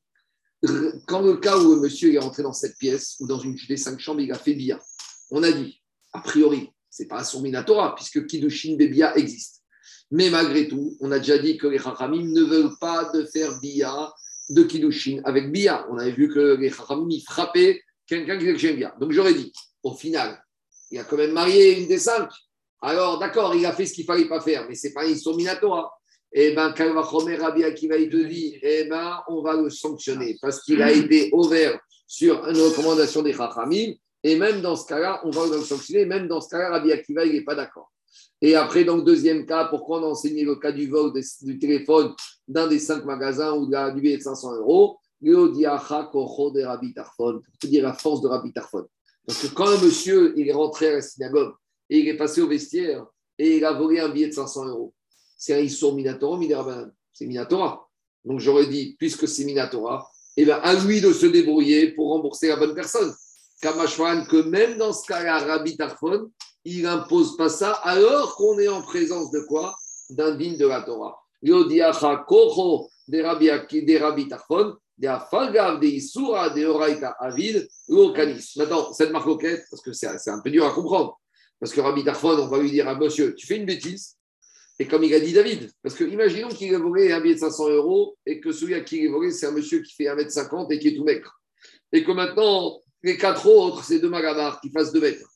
quand le cas où monsieur est rentré dans cette pièce ou dans une des cinq chambres, il a fait bia, on a dit, a priori, c'est pas son Minatora, puisque Kiddushin Bebia existe. Mais malgré tout, on a déjà dit que les Chachamim ne veulent pas de faire bia de Kiddushin avec bia. On avait vu que les Chachamim frappaient quelqu'un qui faisait bia. Donc j'aurais dit, au final, il a quand même marié une des cinq. Alors d'accord, il a fait ce qu'il fallait pas faire, mais c'est pas une Minatora eh bien, Kalvachomer Rabbi Akiva, il te dit, eh ben, on va le sanctionner parce qu'il a été ouvert sur une recommandation des Chachamim. Et même dans ce cas-là, on va le sanctionner. Même dans ce cas-là, Rabbi Akiva, il n'est pas d'accord. Et après, dans le deuxième cas, pourquoi on a enseigné le cas du vol du téléphone d'un des cinq magasins ou de la, du billet de 500 euros? Pour te dire la force de Rabbi Tarfon. Parce que quand un monsieur il est rentré à la synagogue et il est passé au vestiaire et il a volé un billet de 500 euros, c'est un Issour Minatora, c'est Minatora. Donc j'aurais dit, puisque c'est Minatora, eh bien, à lui de se débrouiller pour rembourser la bonne personne. Kamashwan, que même dans ce cas-là, Rabbi Tarfon, il n'impose pas ça alors qu'on est en présence de quoi? D'un digne de la Torah. Yodiacha de Rabbi Tarfon, de Afagav, de Isura, de Oraita Avid, Lokanis. Maintenant, cette marque parce que c'est un peu dur à comprendre. Parce que Rabbi Tarfon, on va lui dire à monsieur, tu fais une bêtise, et comme il a dit David, parce que imaginons qu'il ait volé un billet de 500 euros et que celui à qui il est volé, c'est un monsieur qui fait 1m50 et qui est tout maigre. Et que maintenant, les quatre autres, c'est deux magabars qui fassent 2 mètres.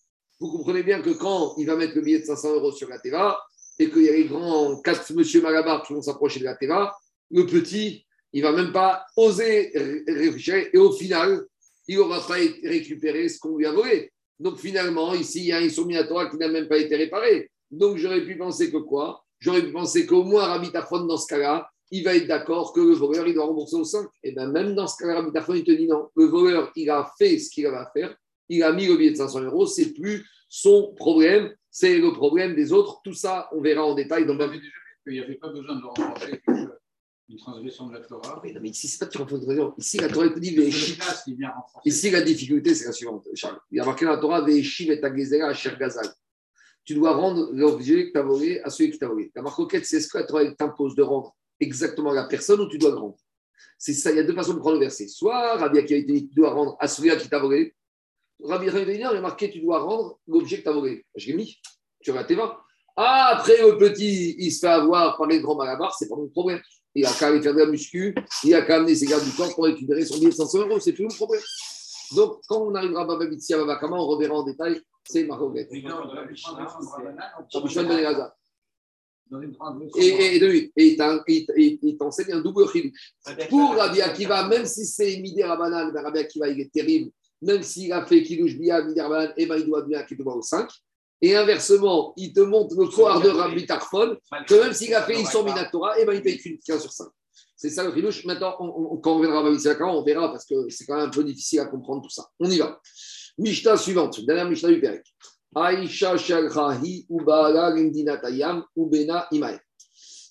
Vous comprenez bien que quand il va mettre le billet de 500 euros sur la TVA et qu'il y a les grands quatre monsieur magabars qui vont s'approcher de la TVA, le petit, il va même pas oser réfléchir et au final, il n'aura pas récupéré ce qu'on lui a volé. Donc finalement, ici, il y a un souminatoire qui n'a même pas été réparé. Donc j'aurais pu penser que quoi? J'aurais pu penser qu'au moins Rabbi Tarfon, dans ce cas-là, il va être d'accord que le voleur, il doit rembourser au 5. Et bien même dans ce cas-là, Rabbi Tarfon, il te dit non. Le voleur, il a fait ce qu'il avait à faire. Il a mis le billet de 500 euros. C'est plus son problème. C'est le problème des autres. Tout ça, on verra en détail. Dans on avait déjà vu qu'il n'y avait pas besoin de renforcer une transgression de la Torah. Oui, mais ici, c'est pas de transgression. Ici, la Torah te dit Ici, la difficulté, c'est la suivante, Charles. Il y a marqué dans la Torah Ve'eshiv et Agezera Cher Gazal tu dois rendre l'objet que tu as volé à celui qui t'a volé. La marcoquette, c'est ce que t'impose de rendre exactement à la personne où tu dois le rendre. C'est ça, il y a deux façons de prendre le verset. Soit Rabbi Akiva dit tu dois rendre à celui qui t'a volé. Rabbi Akiva a marqué tu dois rendre l'objet que tu as volé. Je l'ai mis sur la TVA. Ah, après le petit, il se fait avoir par les grands malabars, c'est pas mon problème. Il a qu'à aller faire de la muscu, il a qu'à amener ses gardes du corps pour récupérer son billet de 500 euros, c'est plus mon problème. Donc, quand on arrivera à Bababitsi à Babakama, on reverra en détail c'est Mahomet. Et, et, et, et il t'enseigne un double chidouche. Pour Rabbi Akiva, même si c'est Midi Rabanan, Rabbi Akiva, il est terrible même s'il a fait Kilouch Bia, Minervan, et ben il doit bien qu'il au 5. Et inversement, il te montre le soir de Rabbi Tarfon, que même s'il a fait Isson Minatora, et ben il paye qu'une 15 sur 5. C'est ça le Kilouch. Maintenant, quand on reviendra à on verra parce que c'est quand même un peu difficile à comprendre tout ça. On y va. Mishnah suivante, dernière Mishnah du Pérec. Aïcha Shagrahi Ubala Rimdinatayam Ubena Imae.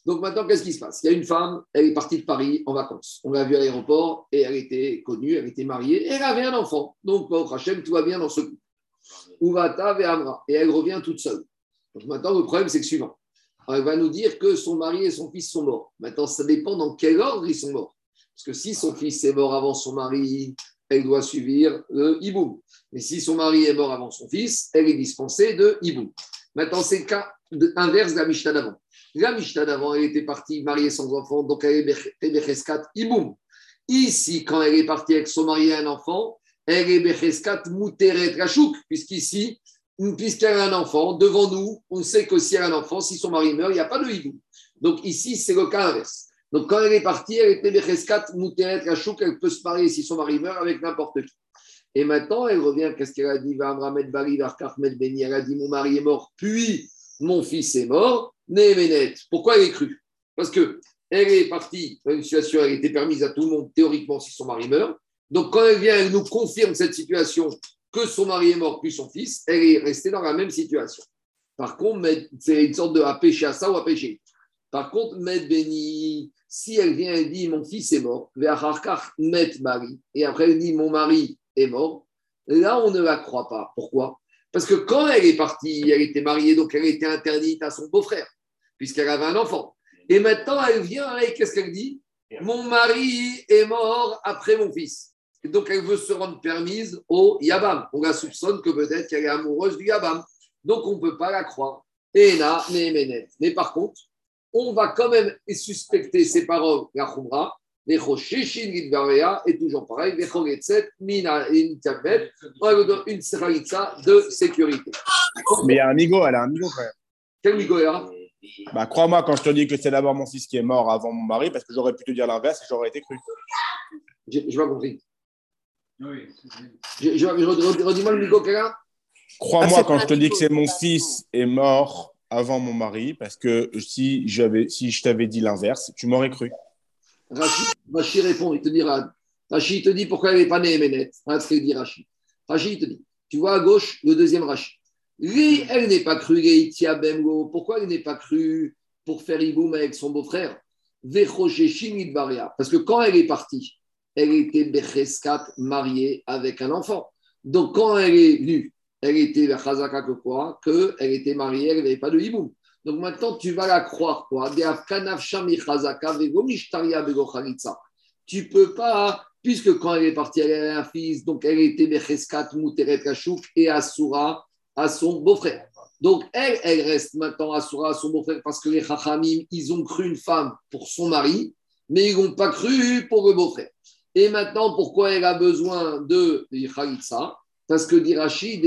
Donc maintenant, qu'est-ce qui se passe? Il y a une femme, elle est partie de Paris en vacances. On l'a vue à l'aéroport et elle était connue, elle était mariée et elle avait un enfant. Donc, au Hachem, tout va bien dans ce couple. Uvata Amra. Et elle revient toute seule. Donc maintenant, le problème, c'est le suivant. Elle va nous dire que son mari et son fils sont morts. Maintenant, ça dépend dans quel ordre ils sont morts. Parce que si son fils est mort avant son mari, elle doit suivre le hiboum. Mais si son mari est mort avant son fils, elle est dispensée de hiboum. Maintenant, c'est le cas inverse de la Mishnah d'avant. La Mishnah d'avant, elle était partie mariée sans enfant, donc elle est Becheskat hiboum. Ici, quand elle est partie avec son mari et un enfant, elle est Becheskat Mouteret Rachouk, puisqu'ici, puisqu'elle a un enfant, devant nous, on sait que si elle a un enfant, si son mari meurt, il n'y a pas de hiboum. Donc ici, c'est le cas inverse. Donc quand elle est partie, elle était Becheskat Mouteret Rachouk, elle peut se marier si son mari meurt avec n'importe qui. Et maintenant, elle revient, qu'est-ce qu'elle a dit? Elle a dit Mon mari est mort, puis mon fils est mort. Néhéménet. Pourquoi elle est crue? Parce que elle est partie dans une situation, elle était permise à tout le monde, théoriquement, si son mari meurt. Donc, quand elle vient, elle nous confirme cette situation que son mari est mort, puis son fils, elle est restée dans la même situation. Par contre, c'est une sorte de à péché à ça ou à péché. Par contre, Med Béni, si elle vient et dit mon fils est mort, Met Mari, et après elle dit mon mari est mort, là on ne la croit pas. Pourquoi? Parce que quand elle est partie, elle était mariée, donc elle était interdite à son beau-frère puisqu'elle avait un enfant. Et maintenant, elle vient et qu'est-ce qu'elle dit? Mon mari est mort après mon fils. Et donc, elle veut se rendre permise au Yabam. On la soupçonne que peut-être qu'elle est amoureuse du Yabam. Donc, on ne peut pas la croire. Et là, mais par contre, on va quand même suspecter ces paroles, la Khumra, les et toujours pareil, les Mina une de sécurité. Mais il y a un ego, elle a un ego quand même. Quel ego là bah, crois-moi quand je te dis que c'est d'abord mon fils qui est mort avant mon mari, parce que j'aurais pu te dire l'inverse et j'aurais été cru. Je n'ai pas compris. Oui. Je, je, redis-moi le micro, Crois-moi ah, quand je te dis que c'est mon fils est mort avant mon mari, parce que si, si je t'avais dit l'inverse, tu m'aurais cru. Rachid, répond, il te dira. Rachid te dit pourquoi elle n'est pas née Ménette. Regarde ce qu'il dit Rachid. Rachid te dit, tu vois à gauche le deuxième Rachid elle n'est pas crue, Pourquoi elle n'est pas crue pour faire Iboum avec son beau-frère? Parce que quand elle est partie, elle était Becheskat mariée avec un enfant. Donc quand elle est venue, elle était Chazaka que quoi était mariée, elle n'avait pas de Iboum. Donc maintenant, tu vas la croire quoi Tu peux pas, puisque quand elle est partie, elle avait un fils, donc elle était Becheskat Muteret Kashouk et Asura à son beau-frère. Donc, elle, elle reste maintenant à son beau-frère parce que les Chachamim, ils ont cru une femme pour son mari, mais ils n'ont pas cru pour le beau-frère. Et maintenant, pourquoi elle a besoin de Khalitsa Parce que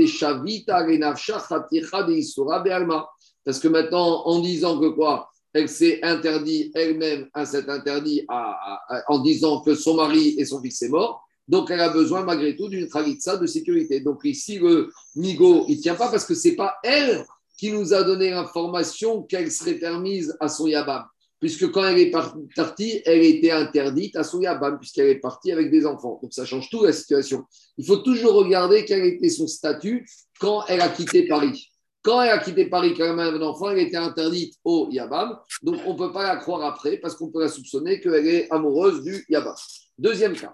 Shavita, des Isura, Be'alma. Parce que maintenant, en disant que quoi? Elle s'est interdit elle-même à cet interdit en disant que son mari et son fils sont morts. Donc, elle a besoin malgré tout d'une khalitsa de sécurité. Donc, ici, le Migo, il ne tient pas parce que ce n'est pas elle qui nous a donné l'information qu'elle serait permise à son Yabam. Puisque quand elle est partie, elle était interdite à son Yabam, puisqu'elle est partie avec des enfants. Donc, ça change tout la situation. Il faut toujours regarder quel était son statut quand elle a quitté Paris. Quand elle a quitté Paris, quand elle avait un enfant, elle était interdite au Yabam. Donc, on ne peut pas la croire après parce qu'on peut la soupçonner qu'elle est amoureuse du Yabam. Deuxième cas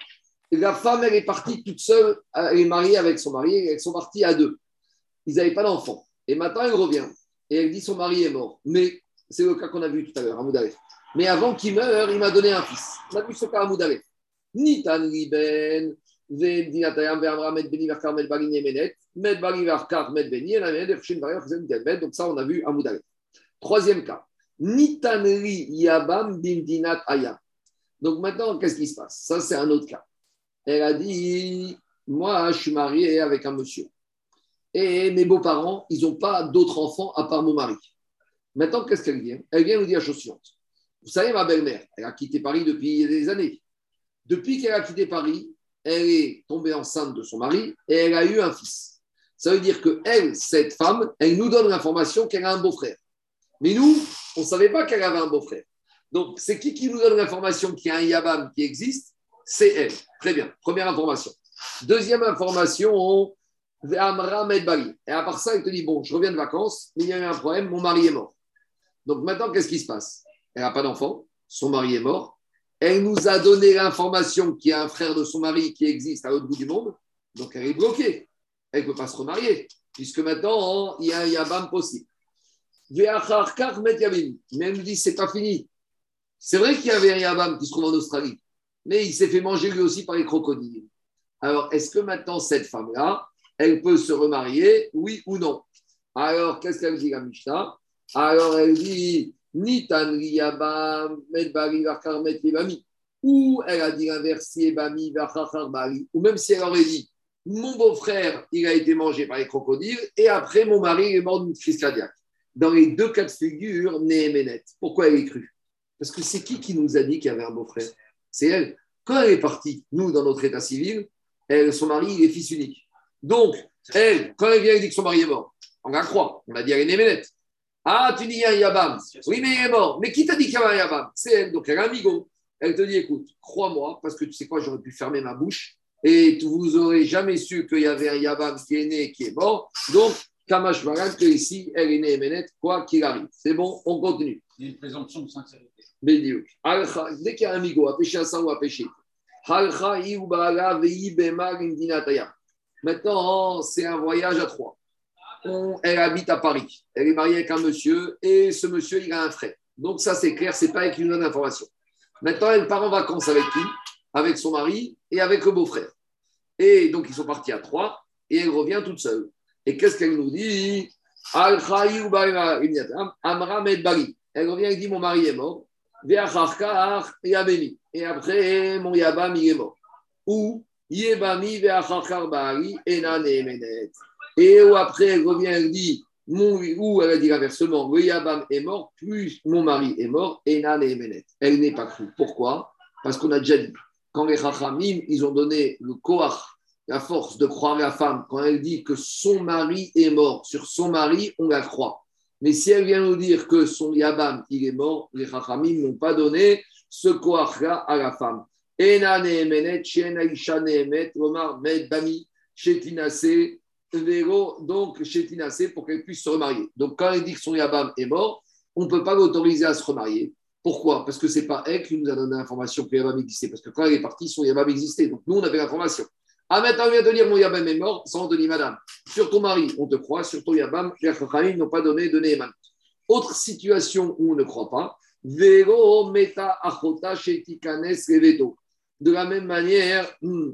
la femme, elle est partie toute seule, elle est mariée avec son mari, elles sont parties à deux. Ils n'avaient pas d'enfant. Et maintenant, elle revient et elle dit son mari est mort. Mais c'est le cas qu'on a vu tout à l'heure à Moudalef. Mais avant qu'il meure, il m'a donné un fils. On a vu ce cas à Moudalef. Nitan Liben, donc ça, on a vu à. Troisième cas. Nitanri Yabam Bimdinat Ayam. Donc maintenant, qu'est-ce qui se passe? Ça, c'est un autre cas elle a dit Moi, je suis mariée avec un monsieur. Et mes beaux-parents, ils n'ont pas d'autres enfants à part mon mari. Maintenant, qu'est-ce qu'elle vient? Elle vient nous dire chose suivante. Vous savez, ma belle-mère, elle a quitté Paris depuis des années. Depuis qu'elle a quitté Paris, elle est tombée enceinte de son mari et elle a eu un fils. Ça veut dire que elle, cette femme, elle nous donne l'information qu'elle a un beau-frère. Mais nous, on ne savait pas qu'elle avait un beau-frère. Donc, c'est qui qui nous donne l'information qu'il y a un Yabam qui existe? C'est elle. Très bien. Première information. Deuxième information, Amram et. Et à part ça, elle te dit Bon, je reviens de vacances, mais il y a eu un problème, mon mari est mort. Donc maintenant, qu'est-ce qui se passe? Elle n'a pas d'enfant, son mari est mort. Elle nous a donné l'information qu'il y a un frère de son mari qui existe à l'autre bout du monde. Donc elle est bloquée. Elle ne peut pas se remarier, puisque maintenant, il y a un Yabam possible. Mais elle nous dit C'est pas fini. C'est vrai qu'il y avait un Yabam qui se trouve en Australie, mais il s'est fait manger lui aussi par les crocodiles. Alors, est-ce que maintenant, cette femme-là, elle peut se remarier, oui ou non? Alors, qu'est-ce qu'elle dit la Mishnah? Alors, elle dit Nitan ou elle a dit l'inverse, ou même si elle aurait dit Mon beau-frère, il a été mangé par les crocodiles, et après, mon mari est mort d'une crise cardiaque. Dans les deux cas de figure, Néhéménet. Pourquoi elle est crue? Parce que c'est qui qui nous a dit qu'il y avait un beau-frère C'est elle. Quand elle est partie, nous, dans notre état civil, elle, son mari, il est fils unique. Donc, elle, quand elle vient, elle dit que son mari est mort. On la croit. On a dit, elle est Néménette. Ah, tu dis, il y a un Yabam. Oui, mais il est mort. Mais qui t'a dit qu'il y avait un Yabam? C'est elle. Donc, elle a un amigo. Elle te dit, écoute, crois-moi, parce que tu sais quoi, j'aurais pu fermer ma bouche et vous n'aurez jamais su qu'il y avait un Yabam qui est né et qui est mort. Donc, Kamash Maran, que ici, elle est née Ménette, quoi qu'il arrive. C'est bon, on continue. Il y a une présomption de sincérité. Dès qu'il y a un amigo à pêcher un sang ou à pêcher, Maintenant, c'est un voyage à trois. Elle habite à Paris. Elle est mariée avec un monsieur et ce monsieur, il a un frère. Donc, ça, c'est clair, c'est pas avec une donne d'information. Maintenant, elle part en vacances avec qui? Avec son mari et avec le beau-frère. Et donc, ils sont partis à trois et elle revient toute seule. Et qu'est-ce qu'elle nous dit? Elle revient et dit Mon mari est mort. Et après, mon Yabam, il est mort. Ou Yebami Et ou après, elle revient, elle dit mon, ou elle a dit l'inversement, le Yabam est mort, plus mon mari est mort, Enan et Elle n'est pas crue. Pourquoi? Parce qu'on a déjà dit, quand les Chachamim, ils ont donné le Koach, la force de croire la femme, quand elle dit que son mari est mort, sur son mari, on la croit. Mais si elle vient nous dire que son Yabam, il est mort, les Chachamim n'ont pas donné ce koach-là à la femme. Donc Shetinase pour qu'elle puisse se remarier. Donc quand elle dit que son Yabam est mort, on ne peut pas l'autoriser à se remarier. Pourquoi? Parce que ce n'est pas elle qui nous a donné l'information que Yabam existait. Parce que quand elle est partie, son Yabam existait. Donc nous, on avait l'information. Ah, maintenant, vient de dire mon Yabam est mort, sans dire madame. Sur ton mari, on te croit, sur ton Yabam, les Chachamim n'ont pas donné de Neheman. Autre situation où on ne croit pas, Vero meta De la même manière, hmm,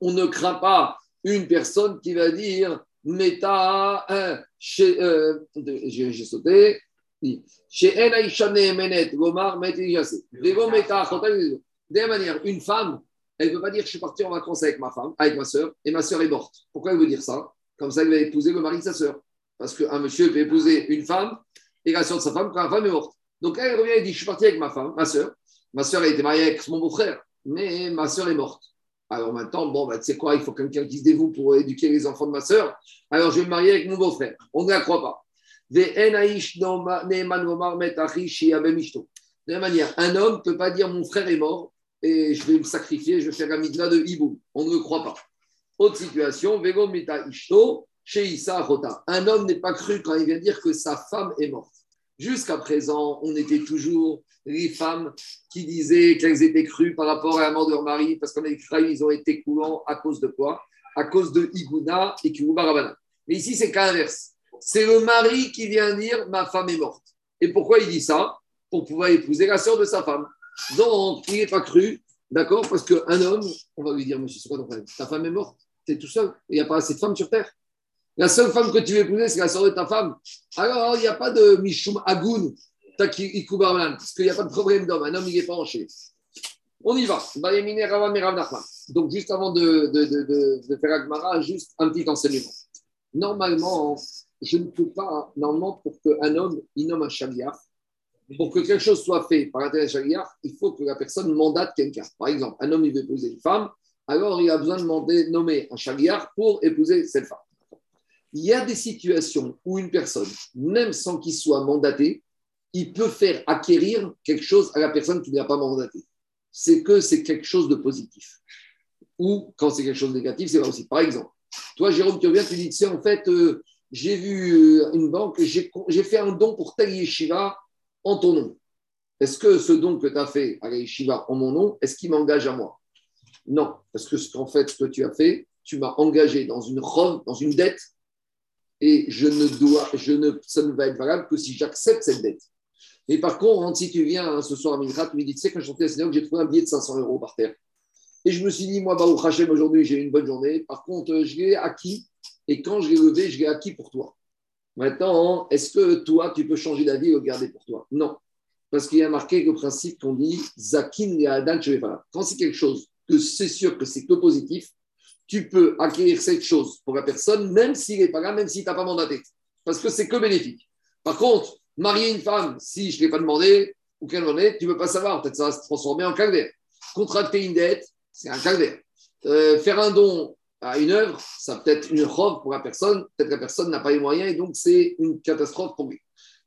on ne craint pas une personne qui va dire meta, euh, euh j'ai sauté, chez Menet, Gomar, Vero meta achota De la manière, une femme elle ne veut pas dire je suis parti en vacances avec ma femme, avec ma soeur, et ma soeur est morte. Pourquoi elle veut dire ça? Comme ça, elle va épouser le mari de sa soeur. Parce qu'un monsieur peut épouser une femme et la soeur de sa femme quand la femme est morte. Donc elle revient et dit je suis parti avec ma femme, ma soeur. Ma soeur a été mariée avec mon beau-frère, mais ma soeur est morte. Alors maintenant, bon, bah, tu sais quoi, il faut quelqu'un qui se dévoue pour éduquer les enfants de ma soeur. Alors je vais me marier avec mon beau-frère. On ne la croit pas. De la même manière, un homme ne peut pas dire mon frère est mort et je vais me sacrifier, je vais faire la de Hibou. On ne le croit pas. Autre situation, Un homme n'est pas cru quand il vient dire que sa femme est morte. Jusqu'à présent, on était toujours les femmes qui disaient qu'elles étaient crues par rapport à la mort de leur mari, parce qu'on écrit ils ont été coulants à cause de quoi? À cause de Iguna et Kirubarabana. Mais ici, c'est qu'à l'inverse. C'est le mari qui vient dire ma femme est morte. Et pourquoi il dit ça? Pour pouvoir épouser la sœur de sa femme. Donc, il n'est pas cru, d'accord? Parce qu'un homme, on va lui dire, monsieur, c'est quoi ton problème? Ta femme est morte, tu es tout seul, il n'y a pas assez de femmes sur Terre. La seule femme que tu veux épouser, c'est la soeur de ta femme. Alors, il n'y a pas de Mishum Agoun, parce qu'il n'y a pas de problème d'homme. Un homme, il n'est pas enchaîné. On y va. Donc, juste avant de, de, de, de faire Agmara, juste un petit enseignement. Normalement, je ne peux pas, normalement, pour qu'un homme, il nomme un chaliar, pour que quelque chose soit fait par l'intérêt chariard, il faut que la personne mandate quelqu'un. Par exemple, un homme, il veut épouser une femme, alors il a besoin de nommer un chagriar pour épouser cette femme. Il y a des situations où une personne, même sans qu'il soit mandaté, il peut faire acquérir quelque chose à la personne qui n'a pas mandaté. C'est que c'est quelque chose de positif. Ou quand c'est quelque chose de négatif, c'est pas aussi. Par exemple, toi, Jérôme, tu reviens, tu dis, tu sais, en fait, euh, j'ai vu euh, une banque, j'ai fait un don pour tel yeshiva en ton nom. Est-ce que ce don que tu as fait à la yeshiva en mon nom, est-ce qu'il m'engage à moi? Non, parce que ce fait, ce que tu as fait, tu m'as engagé dans une robe, dans une dette, et je ne dois, je ne, ça ne va être valable que si j'accepte cette dette. Mais par contre, si tu viens hein, ce soir à Minrat, tu me dis, tu sais, quand je suis Seigneur, j'ai trouvé un billet de 500 euros par terre. Et je me suis dit, moi, au Hachem, aujourd'hui, j'ai eu une bonne journée. Par contre, euh, je l'ai acquis. Et quand je l'ai levé, je l'ai acquis pour toi. Maintenant, est-ce que toi, tu peux changer d'avis et le garder pour toi? Non. Parce qu'il y a marqué le principe qu'on dit Zakin et Adan Quand c'est quelque chose que c'est sûr que c'est que positif, tu peux acquérir cette chose pour la personne, même s'il n'est pas là, même s'il t'a pas mandaté. Parce que c'est que bénéfique. Par contre, marier une femme, si je ne l'ai pas demandé, ou qu'elle en est, tu ne peux pas savoir. Peut-être ça va se transformer en calvaire. Contracter une dette, c'est un calvaire. Euh, faire un don à une œuvre, ça peut être une robe pour la personne. Peut-être la personne n'a pas les moyens et donc c'est une catastrophe pour lui.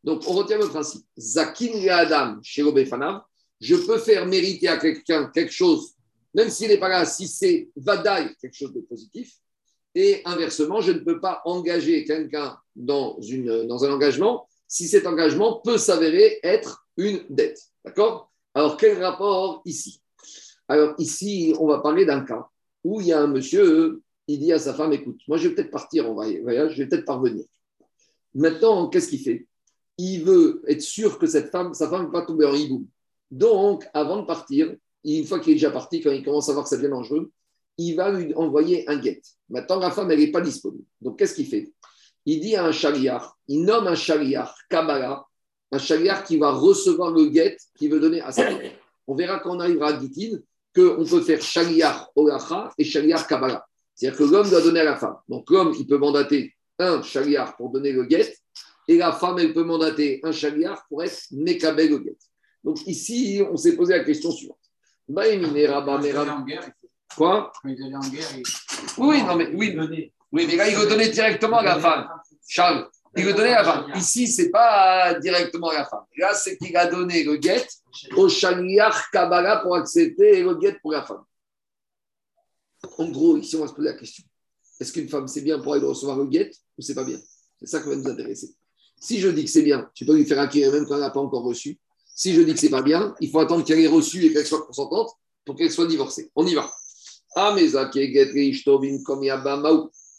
Donc on retient le principe. Zakin Adam chez Fanav, je peux faire mériter à quelqu'un quelque chose, même s'il n'est pas là, si c'est Vadaï, quelque chose de positif. Et inversement, je ne peux pas engager quelqu'un dans, dans un engagement si cet engagement peut s'avérer être une dette. D'accord? Alors, quel rapport ici? Alors, ici, on va parler d'un cas où il y a un monsieur, il dit à sa femme Écoute, moi, je vais peut-être partir en voyage, je vais peut-être parvenir. Maintenant, qu'est-ce qu'il fait? Il veut être sûr que cette femme, sa femme va pas tomber en hibou. Donc, avant de partir, une fois qu'il est déjà parti, quand il commence à voir que ça devient dangereux, il va lui envoyer un guet. Maintenant, la femme, elle n'est pas disponible. Donc, qu'est-ce qu'il fait? Il dit à un chariar, il nomme un chariar, Kabbalah, un chariar qui va recevoir le guet qu'il veut donner à sa femme. On verra quand on arrivera à Gitin qu'on peut faire chariar Olacha et chariar Kabbalah. C'est-à-dire que l'homme doit donner à la femme. Donc l'homme, il peut mandater un chariar pour donner le guet et la femme, elle peut mandater un chariar pour être Mekabel le guet. Donc ici, on s'est posé la question suivante. Quoi Oui, non, mais oui. Oui, mais là, il veut donner directement à la femme. Charles, il veut donner à la femme. Ici, ce n'est pas directement à la femme. Là, c'est qu'il a donné le guet au Shaliach Kabbalah pour accepter le guet pour la femme. En gros, ici, on va se poser la question. Est-ce qu'une femme, c'est bien pour elle de recevoir le guet ou c'est pas bien? C'est ça qui va nous intéresser. Si je dis que c'est bien, tu peux lui faire acquérir même quand elle n'a pas encore reçu. Si je dis que c'est pas bien, il faut attendre qu'elle ait reçu et qu'elle soit consentante pour qu'elle soit divorcée. On y va.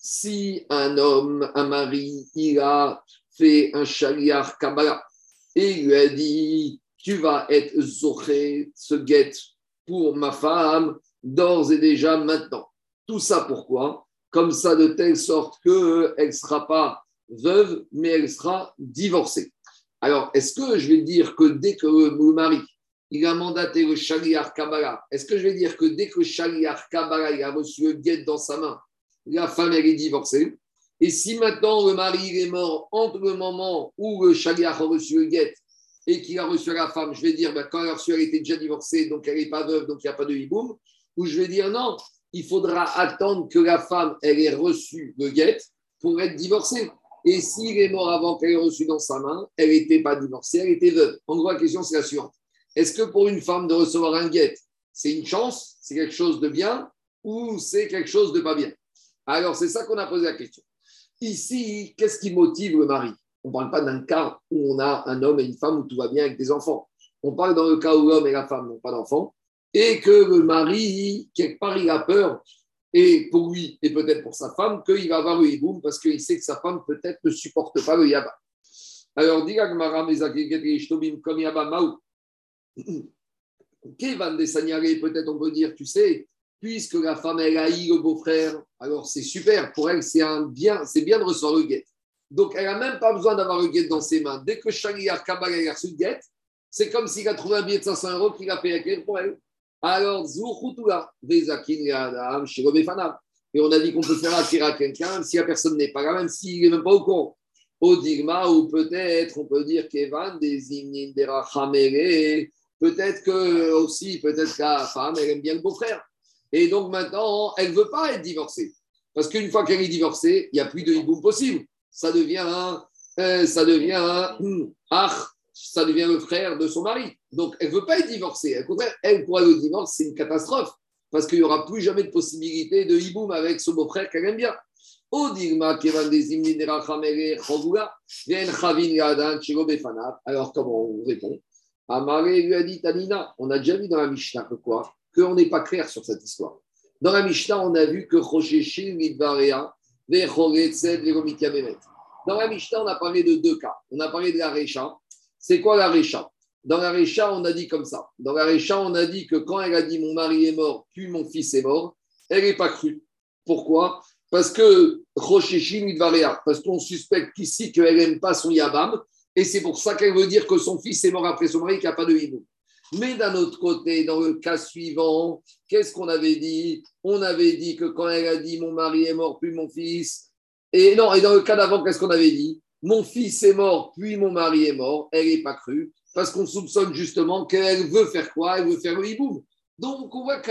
Si un homme, un mari, il a fait un chaliar Kabbalah et il lui a dit Tu vas être zoché, ce guet pour ma femme, d'ores et déjà maintenant. Tout ça pourquoi? Comme ça, de telle sorte qu'elle ne sera pas veuve, mais elle sera divorcée. Alors, est-ce que je vais dire que dès que le mari il a mandaté le chaliar Kabbalah, est-ce que je vais dire que dès que le chaliar Kabbalah a reçu le guet dans sa main, la femme elle est divorcée. Et si maintenant le mari est mort entre le moment où le chagriar a reçu le guet et qu'il a reçu la femme, je vais dire, ben, quand elle a reçu, elle était déjà divorcée, donc elle n'est pas veuve, donc il n'y a pas de hiboum. Ou je vais dire, non, il faudra attendre que la femme, ait reçu le guet pour être divorcée. Et s'il est mort avant qu'elle ait reçu dans sa main, elle n'était pas divorcée, elle était veuve. En gros, la question, c'est la suivante. Est-ce que pour une femme de recevoir un guet, c'est une chance, c'est quelque chose de bien, ou c'est quelque chose de pas bien? Alors, c'est ça qu'on a posé la question. Ici, qu'est-ce qui motive le mari? On ne parle pas d'un cas où on a un homme et une femme où tout va bien avec des enfants. On parle dans le cas où l'homme et la femme n'ont pas d'enfants et que le mari, quelque part, il a peur, et pour lui et peut-être pour sa femme, qu'il va avoir le hiboum parce qu'il sait que sa femme peut-être ne supporte pas le yaba. Alors, dit comme yaba maou. (clears throat) Peut-être on peut dire, tu sais, puisque la femme, elle haït le beau-frère, alors c'est super. Pour elle, c'est bien, c'est bien de recevoir le guet. Donc, elle n'a même pas besoin d'avoir le guet dans ses mains. Dès que Shaliar Kabbalah a reçu le guet, c'est comme s'il a trouvé un billet de 500 euros qu'il a fait acquérir pour elle. Alors, Zouchoutula, Adam, Et on a dit qu'on peut faire acquérir à quelqu'un si la personne n'est pas là, même s'il n'est même pas au courant. Au digma, ou peut-être, on peut dire qu'Evan, des Peut-être que aussi, peut-être que la femme, elle aime bien le beau-frère. Et donc maintenant, elle ne veut pas être divorcée. Parce qu'une fois qu'elle est divorcée, il n'y a plus de hiboum possible. Ça devient un, euh, ça devient un, ah, ça devient le frère de son mari. Donc elle ne veut pas être divorcée. Au contraire, elle, pour le divorce, c'est une catastrophe. Parce qu'il n'y aura plus jamais de possibilité de hiboum avec ce beau-frère qu'elle aime bien. Alors comment on répond? Amaré lui a dit Tanina, on a déjà vu dans la Mishnah que quoi? Qu'on n'est pas clair sur cette histoire. Dans la Mishnah, on a vu que Dans la Mishnah, on a parlé de deux cas. On a parlé de la Récha. C'est quoi la Récha? Dans la Récha, on a dit comme ça. Dans la Récha, on a dit que quand elle a dit mon mari est mort, puis mon fils est mort, elle n'est pas crue. Pourquoi? Parce que parce qu'on suspecte qu'ici qu'elle n'aime pas son Yabam, et c'est pour ça qu'elle veut dire que son fils est mort après son mari, qu'il n'y a pas de hibou. Mais d'un autre côté, dans le cas suivant, qu'est-ce qu'on avait dit? On avait dit que quand elle a dit mon mari est mort, puis mon fils. Et non, et dans le cas d'avant, qu'est-ce qu'on avait dit? Mon fils est mort, puis mon mari est mort. Elle n'est pas crue, parce qu'on soupçonne justement qu'elle veut faire quoi? Elle veut faire le hibou. Donc, on voit que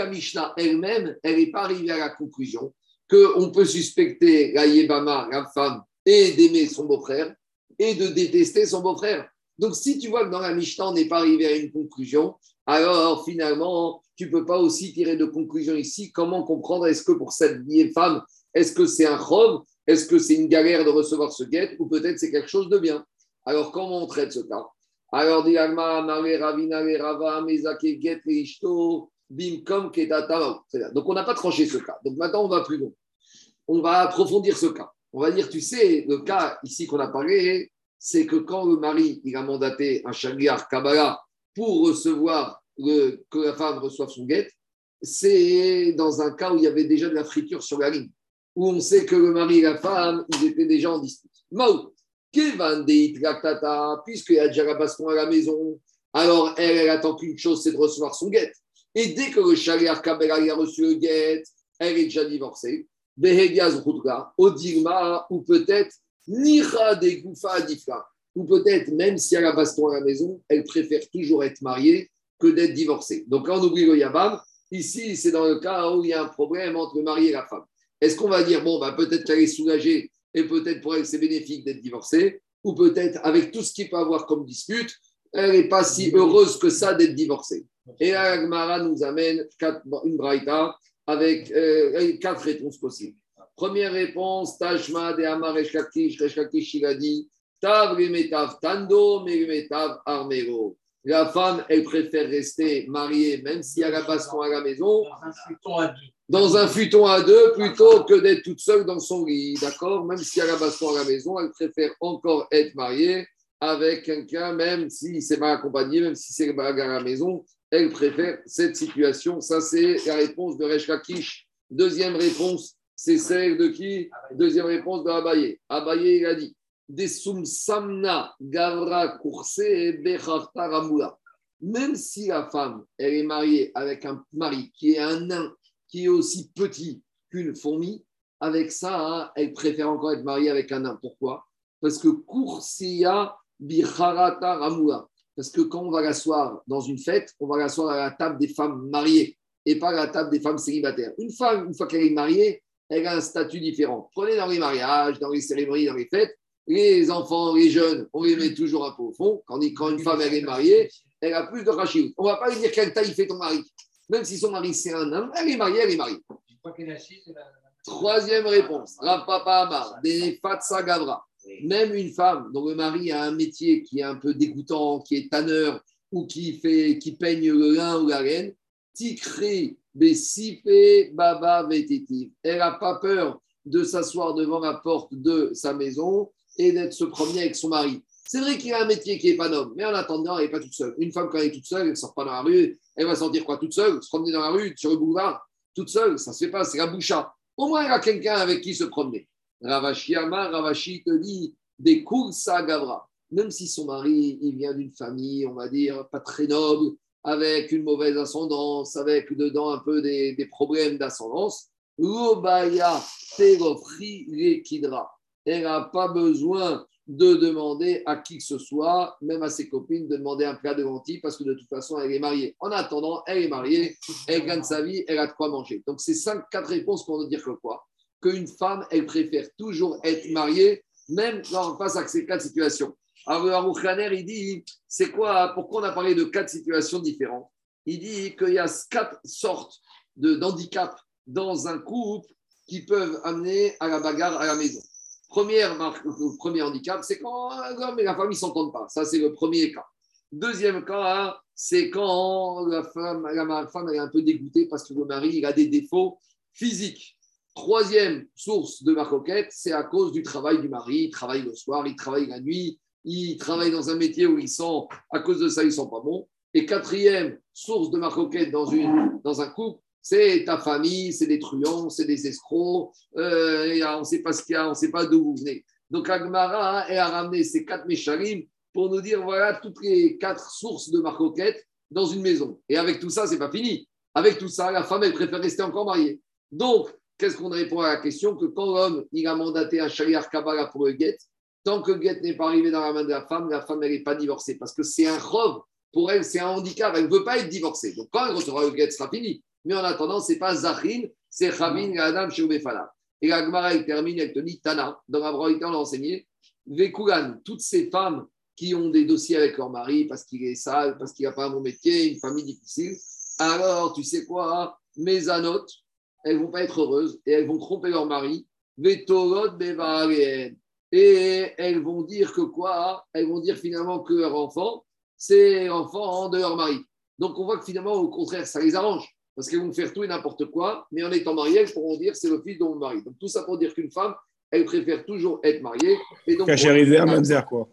elle-même, elle n'est pas arrivée à la conclusion qu'on peut suspecter la Yébama, la femme, et d'aimer son beau-frère, et de détester son beau-frère. Donc, si tu vois que dans la Mishnah, on n'est pas arrivé à une conclusion, alors finalement, tu ne peux pas aussi tirer de conclusion ici. Comment comprendre? Est-ce que pour cette vieille femme, est-ce que c'est un chov Est-ce que c'est une galère de recevoir ce guet Ou peut-être c'est quelque chose de bien? Alors, comment on traite ce cas? Alors, dit Ravina, Rava, Mezake, Get, Ishto, Bimkom, Ketata. Donc, on n'a pas tranché ce cas. Donc, maintenant, on va plus loin. On va approfondir ce cas. On va dire, tu sais, le cas ici qu'on a parlé, c'est que quand le mari il a mandaté un chagriar Kabbalah pour recevoir que la femme reçoive son guet, c'est dans un cas où il y avait déjà de la friture sur la ligne, où on sait que le mari et la femme, ils étaient déjà en dispute. Mao, puisqu'il y a déjà la baston à la maison, alors elle, elle attend qu'une chose, c'est de recevoir son guet. Et dès que le chagriar Kabbalah a reçu le guet, elle est déjà divorcée. Odigma, ou peut-être Nira de Goufa ou peut-être même si elle a baston à la maison, elle préfère toujours être mariée que d'être divorcée. Donc là, on oublie le Yabam. Ici, c'est dans le cas où il y a un problème entre le mari et la femme. Est-ce qu'on va dire, bon, bah, peut-être qu'elle est soulagée et peut-être pour elle, c'est bénéfique d'être divorcée, ou peut-être avec tout ce qu'il peut avoir comme dispute, elle n'est pas si heureuse que ça d'être divorcée. Et Agmara nous amène une braïta avec euh, quatre réponses possibles. Première réponse, Tashma de Amar Eshkakish, Eshkakish, il a dit Tav Metav Tando, Metav Armero. La femme, elle préfère rester mariée, même si elle a baston à la maison, dans un futon à deux, plutôt que d'être toute seule dans son lit. D'accord? Même si elle a baston à la maison, elle préfère encore être mariée avec quelqu'un, même si c'est mal accompagné, même si c'est à la maison, elle préfère cette situation. Ça, c'est la réponse de Resh Deuxième réponse, c'est celle de qui? Deuxième réponse de Abaye. Abaye, il a dit Des samna gavra Même si la femme, elle est mariée avec un mari qui est un nain, qui est aussi petit qu'une fourmi, avec ça, hein, elle préfère encore être mariée avec un nain. Pourquoi? Parce que Kursiya bicharata ramula parce que quand on va l'asseoir dans une fête, on va l'asseoir à la table des femmes mariées et pas à la table des femmes célibataires. Une femme, une fois qu'elle est mariée, elle a un statut différent. Prenez dans les mariages, dans les cérémonies, dans les fêtes, les enfants, les jeunes, on les met toujours un peu au fond. Quand, une femme est mariée, elle a plus de rachid. On ne va pas lui dire quelle taille fait ton mari. Même si son mari c'est un homme, elle est mariée, elle est mariée. Troisième réponse, Rav Papa Amar, des Fatsa Gavra même une femme dont le mari a un métier qui est un peu dégoûtant, qui est tanneur ou qui, fait, qui peigne le lin ou la reine, tikri besipe baba vetetiv. Elle n'a pas peur de s'asseoir devant la porte de sa maison et d'être se promener avec son mari. C'est vrai qu'il a un métier qui n'est pas noble, mais en attendant, elle n'est pas toute seule. Une femme, quand elle est toute seule, elle ne sort pas dans la rue, elle va sentir quoi toute seule Se promener dans la rue, sur le boulevard, toute seule, ça ne se fait pas, c'est la boucha. Au moins, elle a quelqu'un avec qui se promener. Ravashi Amar, Ravashi te dit des à Gavra. Même si son mari, il vient d'une famille, on va dire, pas très noble, avec une mauvaise ascendance, avec dedans un peu des, des problèmes d'ascendance, Lobaya Terofri Kidra. elle n'a pas besoin de demander à qui que ce soit, même à ses copines, de demander un plat de lentilles parce que de toute façon, elle est mariée. En attendant, elle est mariée, elle gagne sa vie, elle a de quoi manger. Donc, c'est cinq, quatre réponses pour nous dire que quoi Qu'une femme, elle préfère toujours être mariée, même face à ces quatre situations. Alors, Khaner, il dit c'est quoi Pourquoi on a parlé de quatre situations différentes? Il dit qu'il y a quatre sortes de, dans un couple qui peuvent amener à la bagarre à la maison. Première le premier handicap, c'est quand l'homme et la famille ne s'entendent pas. Ça, c'est le premier cas. Deuxième cas, c'est quand la femme, la femme est un peu dégoûtée parce que le mari il a des défauts physiques. Troisième source de marcoquette, c'est à cause du travail du mari. Il travaille le soir, il travaille la nuit, il travaille dans un métier où ils sont, à cause de ça, ils sont pas bons. Et quatrième source de marcoquette dans, une, dans un couple, c'est ta famille, c'est des truands, c'est des escrocs, euh, on ne sait pas ce qu'il y a, on ne sait pas d'où vous venez. Donc Agmara a ramené ces quatre mécharim pour nous dire voilà toutes les quatre sources de marcoquette dans une maison. Et avec tout ça, c'est pas fini. Avec tout ça, la femme, elle préfère rester encore mariée. Donc, qu'est-ce qu'on répond à la question Que quand l'homme, il a mandaté un chariar Kabbalah pour le guet, tant que le guet n'est pas arrivé dans la main de la femme, la femme, elle n'est pas divorcée. Parce que c'est un robe. Pour elle, c'est un handicap. Elle ne veut pas être divorcée. Donc, quand elle recevra le guet, sera fini. Mais en attendant, ce n'est pas Zachin, c'est Chavin, Adam, Sheubefala. Et la Gemara, il termine avec Tony Tana. Dans la Braïta, on l'a enseigné. Vekulan, toutes ces femmes qui ont des dossiers avec leur mari parce qu'il est sale, parce qu'il n'a pas un bon métier, une famille difficile, alors, tu sais quoi, mes anotes, elles ne vont pas être heureuses et elles vont tromper leur mari. Et elles vont dire que quoi? Elles vont dire finalement que leur enfant, c'est l'enfant de leur mari. Donc on voit que finalement, au contraire, ça les arrange parce qu'elles vont faire tout et n'importe quoi, mais en étant mariées, elles pourront dire c'est le fils de mon mari. Donc tout ça pour dire qu'une femme, elle préfère toujours être mariée. Et donc, Cachériser un mamzer, quoi.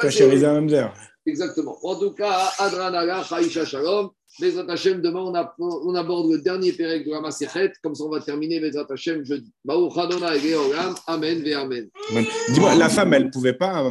Cachériser un mamzer. Exactement. En tout cas, Adranaga, Chaïcha Shalom. Bezrat Hashem, demain, on, on, aborde le dernier pérec de la. Comme ça, on va terminer Bezrat Hashem jeudi. Amen, ve Amen. Dis-moi, la femme, elle ne pouvait pas